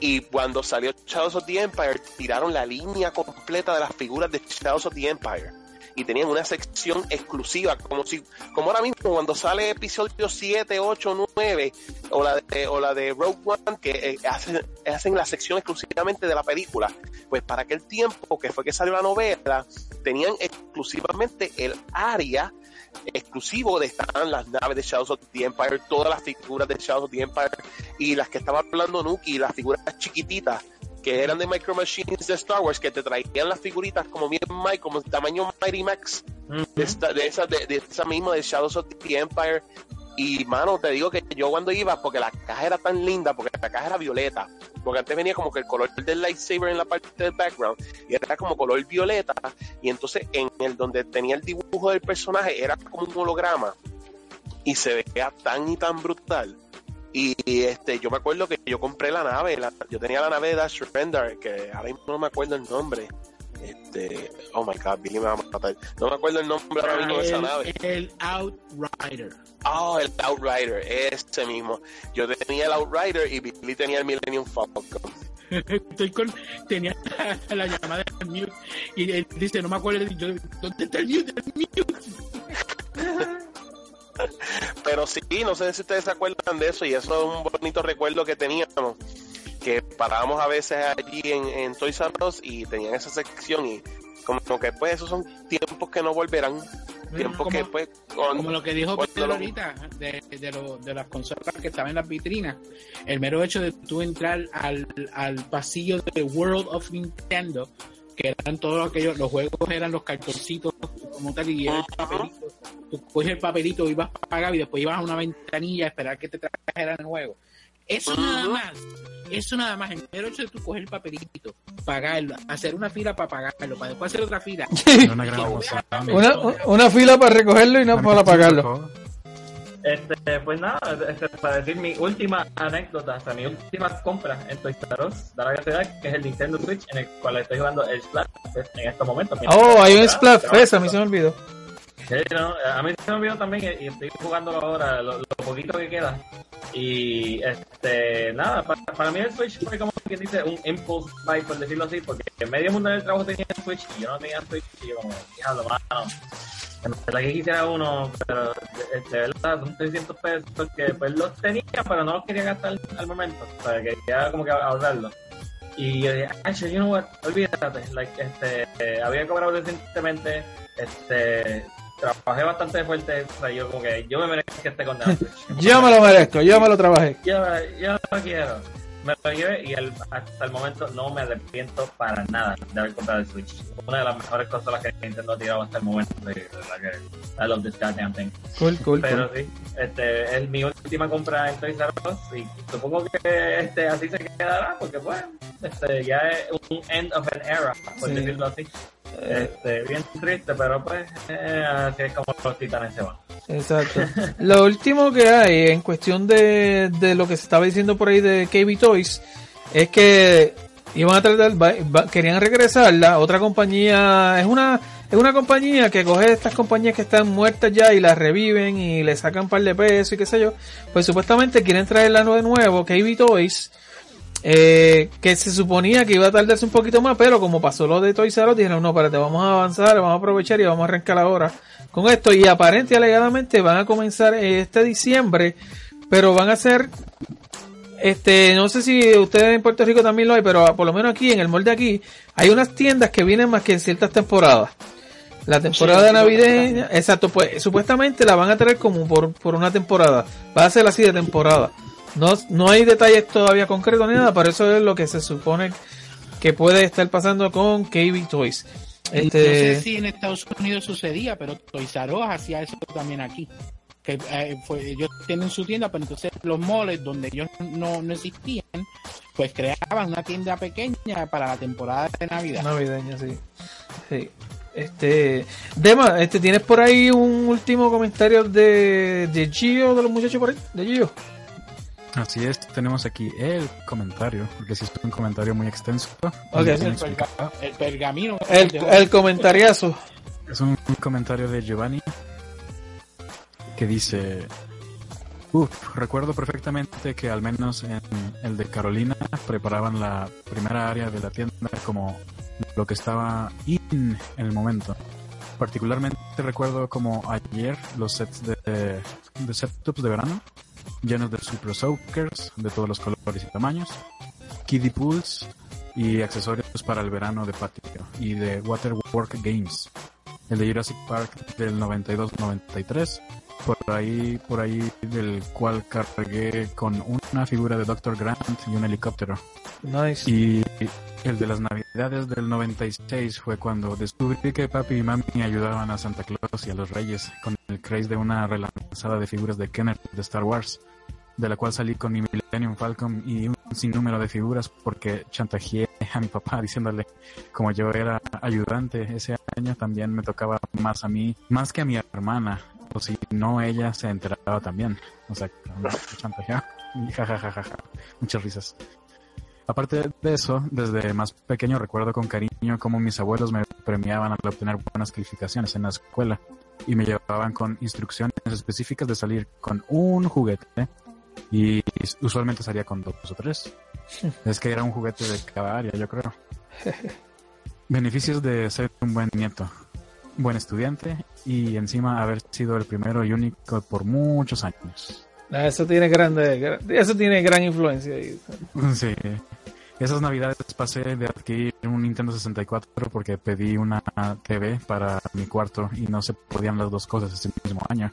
Y cuando salió Shadows of the Empire, tiraron la línea completa de las figuras de Shadows of the Empire. Y tenían una sección exclusiva, como si, como ahora mismo cuando sale episodio 7, 8, 9, o la de, o la de Rogue One, que eh, hacen, hacen la sección exclusivamente de la película. Pues para aquel tiempo que fue que salió la novela, tenían exclusivamente el área exclusivo de estaban las naves de Shadows of the Empire, todas las figuras de Shadows of the Empire y las que estaba hablando Nuki, las figuras chiquititas que eran de Micro Machines de Star Wars, que te traían las figuritas como bien Mike, como tamaño Mighty Max, de, esa, de, de esa misma de Shadows of the Empire. Y mano, te digo que yo cuando iba, porque la caja era tan linda, porque la caja era violeta, porque antes venía como que el color del lightsaber en la parte del background, y era como color violeta, y entonces en el donde tenía el dibujo del personaje era como un holograma, y se veía tan y tan brutal. Y, este, yo me acuerdo que yo compré la nave, la- yo tenía la nave de Dash Render, que ahora mismo no me acuerdo el nombre. Este, oh my god, Billy me va a matar. No me acuerdo el nombre ahora mismo de esa nave. El, Outrider. Oh, el Outrider, ese mismo. Yo tenía el Outrider y Billy tenía el Millennium Falcon. Estoy con. Tenía la llamada del mute y él dice: No me acuerdo. yo, ¿Dónde está el mute? El mute. Pero sí, no sé si ustedes se acuerdan de eso y eso es un bonito recuerdo que teníamos. Que parábamos a veces allí en, en Toys R Us y tenían esa sección y como que pues esos son tiempos que no volverán. Tiempos como- que pues... Como lo que dijo Pedro lo- ahorita de, de, lo- de las consolas que estaban en las vitrinas. El mero hecho de tú entrar al, al pasillo de World of Nintendo, que eran todos aquellos, los juegos eran los cartoncitos como tal, y era el papelito. Tú coges el papelito, ibas a pagar y después ibas a una ventanilla a esperar que te trajeran el juego. Eso nada más, eso nada más, el mero hecho de tú coger el papelito, pagarlo, hacer una fila para pagarlo, para después hacer otra fila. Una gran emoción. Una, una fila para recogerlo y no para pagarlo. Este, pues nada, este, para decir mi última anécdota, o sea, mi última compra en Toys R Us, da la casualidad que es el Nintendo Switch en el cual estoy jugando el Splatfest en estos momentos. Oh, hay un Mientras- Splatfest, a mí se me olvidó. A mí se me olvidó también y, estoy jugando ahora lo, lo poquito que queda. Y este, nada, para, para mí el Switch fue como quien dice un impulse buy, por decirlo así, porque medio mundo del trabajo tenía Switch y yo no tenía Switch y yo como, diablo, mano. En verdad que quisiera uno, pero este, de verdad, son 300 pesos que pues los tenía, pero no los quería gastar al momento, o sea, quería como que ahorrarlos. Y yo dije, actually, you know what, olvídate, like, este, eh, había cobrado recientemente, este, trabajé bastante fuerte, o sea, yo como que, yo me merezco que esté condenado. Yo me lo merezco, yo me lo trabajé. yo, yo no quiero. Me lo llevé y el- hasta el momento no me arrepiento para nada de haber comprado el Switch. Una de las mejores consolas que Nintendo ha tirado hasta el momento. De, de que I love this goddamn thing. Cool, cool, Pero cool. sí, este, es mi última compra en Toys R Us y supongo que este, así se quedará porque pues este, ya es un end of an era, por Sí. decirlo así. Este, bien triste, pero pues eh, así es como los titanes se van. Exacto. Lo último que hay en cuestión de, de lo que se estaba diciendo por ahí de KB Toys es que iban a tratar, va- va- querían regresarla. Otra compañía, es una, es una compañía que coge estas compañías que están muertas ya y las reviven y le sacan un par de pesos y qué sé yo. Pues supuestamente quieren traerla de nuevo, KB Toys. Eh, que se suponía que iba a tardarse un poquito más, pero como pasó lo de Toys R Us, dijeron, no, espérate, vamos a avanzar, vamos a aprovechar y vamos a arrancar ahora con esto. Y aparente y alegadamente van a comenzar este diciembre, pero van a ser, este, no sé si ustedes en Puerto Rico también lo hay, pero por lo menos aquí, en el molde aquí, hay unas tiendas que vienen más que en ciertas temporadas. La temporada Sí, navideña, exacto, pues supuestamente la van a traer como por, por una temporada. Va a ser así de temporada. No, no hay detalles todavía concretos ni nada, pero eso es lo que se supone que puede estar pasando con KB Toys. No Este, sé si en Estados Unidos sucedía, pero Toys R Us hacía eso también aquí. Que eh, fue- ellos tienen su tienda, pero entonces los moles donde ellos no, no existían, pues creaban una tienda pequeña para la temporada de Navidad. navideña, sí. Sí. Este, Dema, este, ¿tienes por ahí un último comentario de, de Gio, de los muchachos por ahí? De Gio. Así es, tenemos aquí el comentario, porque si es un comentario muy extenso. Ok, bien sí, el, explicado. perga- el pergamino. El, el comentariazo. Es un, un comentario de Giovanni que dice, Uf, recuerdo perfectamente que al menos en el de Carolina preparaban la primera área de la tienda como lo que estaba in en el momento. Particularmente recuerdo como ayer los sets de, de setups de verano llenos de Super Soakers de todos los colores y tamaños, kiddie pools y accesorios para el verano de patio y de Waterwork Games. El de Jurassic Park del 92-93 por ahí, por ahí del cual cargué con una figura de Dr. Grant y un helicóptero. Nice. Y el de las navidades del 96 fue cuando descubrí que papi y mami ayudaban a Santa Claus y a los Reyes con el craze de una relanzada de figuras de Kenner de Star Wars, de la cual salí con mi Millennium Falcon y un sinnúmero de figuras porque chantajeé a mi papá diciéndole como yo era ayudante ese año también me tocaba más a mí, más que a mi hermana, o si no ella se enteraba también. O sea, chantajeaba y jajajaja, muchas risas. Aparte de eso, desde más pequeño recuerdo con cariño cómo mis abuelos me premiaban al obtener buenas calificaciones en la escuela y me llevaban con instrucciones específicas de salir con un juguete y usualmente salía con dos o tres. Es que era un juguete de cada área, yo creo. Beneficios de ser un buen nieto, buen estudiante y encima haber sido el primero y único por muchos años. Ah, Eso tiene grande, gra- eso tiene gran influencia. ahí. Sí. Esas navidades pasé de adquirir un Nintendo 64 porque pedí una TV para mi cuarto y no se podían las dos cosas ese mismo año.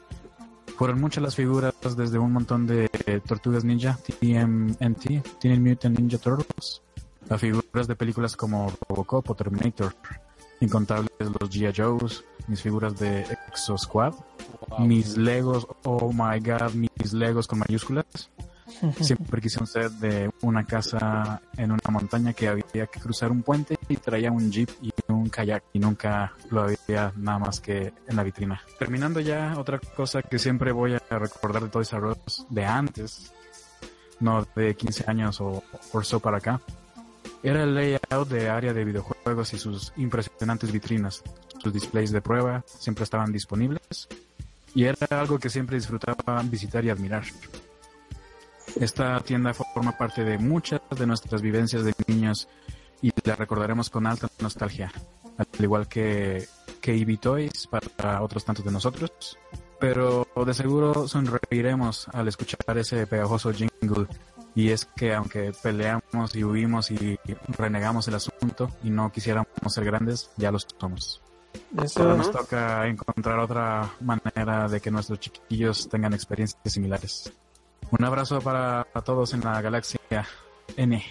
Fueron muchas las figuras desde un montón de eh, Tortugas Ninja, TMNT, Teenage Mutant Ninja Turtles, a figuras de películas como Robocop o Terminator, incontables los G.I. Joes, mis figuras de Exo Squad, mis Legos, oh my god, mis Legos con mayúsculas. Siempre quise un de una casa en una montaña que había que cruzar un puente y traía un jeep y un kayak y nunca lo había nada más que en la vitrina. Terminando ya, otra cosa que siempre voy a recordar de Toys R de antes, no de 15 años o por so para acá, era el layout de área de videojuegos y sus impresionantes vitrinas. Sus displays de prueba siempre estaban disponibles y era algo que siempre disfrutaba visitar y admirar. Esta tienda forma parte de muchas de nuestras vivencias de niños y la recordaremos con alta nostalgia, al igual que KB Toys para otros tantos de nosotros. Pero de seguro sonreiremos al escuchar ese pegajoso jingle. Y es que aunque peleamos y huimos y renegamos el asunto y no quisiéramos ser grandes, ya lo somos. Eso, Ahora nos toca encontrar otra manera de que nuestros chiquillos tengan experiencias similares. Un abrazo para todos en la galaxia N.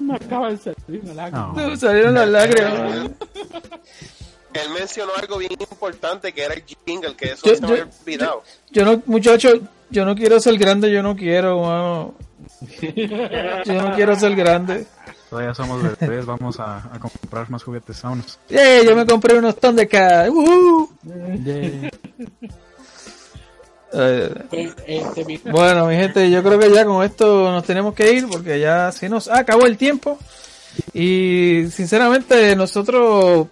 Me acaba de salir una lágrima. No. salieron las lágrimas. Él mencionó algo bien importante que era el jingle, que eso Yo- se me yo- había olvidado. Yo no, muchacho, yo no quiero ser grande, yo no quiero, mano. Yo no quiero ser grande. Todavía somos bebés, vamos a, a comprar más juguetes. Vámonos. ¡Eh! Yo me compré unos Thundercats. Pues, este, mi- Bueno, mi gente, yo creo que ya con esto nos tenemos que ir porque ya se nos acabó el tiempo. Y sinceramente nosotros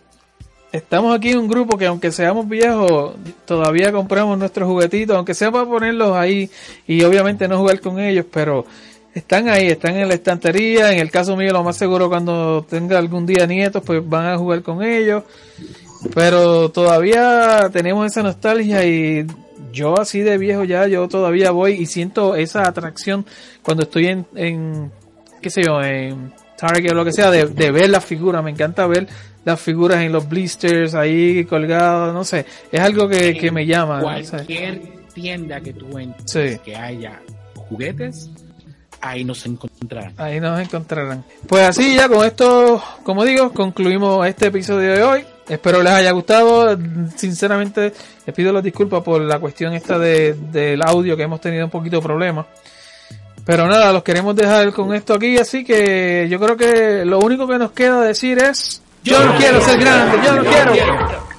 estamos aquí en un grupo que aunque seamos viejos, todavía compramos nuestros juguetitos, aunque sea para ponerlos ahí y obviamente no jugar con ellos, pero están ahí, están en la estantería. En el caso mío, lo más seguro cuando tenga algún día nietos, pues van a jugar con ellos. Pero todavía tenemos esa nostalgia y yo así de viejo ya, yo todavía voy y siento esa atracción cuando estoy en, en qué sé yo, en Target o lo que sea, de, de ver las figuras. Me encanta ver las figuras en los blisters ahí colgadas, no sé. Es algo que, que me llama. no sé. cualquier tienda que tú entres Sí. que haya juguetes, ahí nos encontrarán. Ahí nos encontrarán. Pues así ya con esto, como digo, concluimos este episodio de hoy. Espero les haya gustado. Sinceramente, les pido las disculpas por la cuestión esta de, del audio que hemos tenido un poquito de problemas. Pero nada, los queremos dejar con esto aquí, así que yo creo que lo único que nos queda decir es, yo no quiero ser grande, yo no quiero.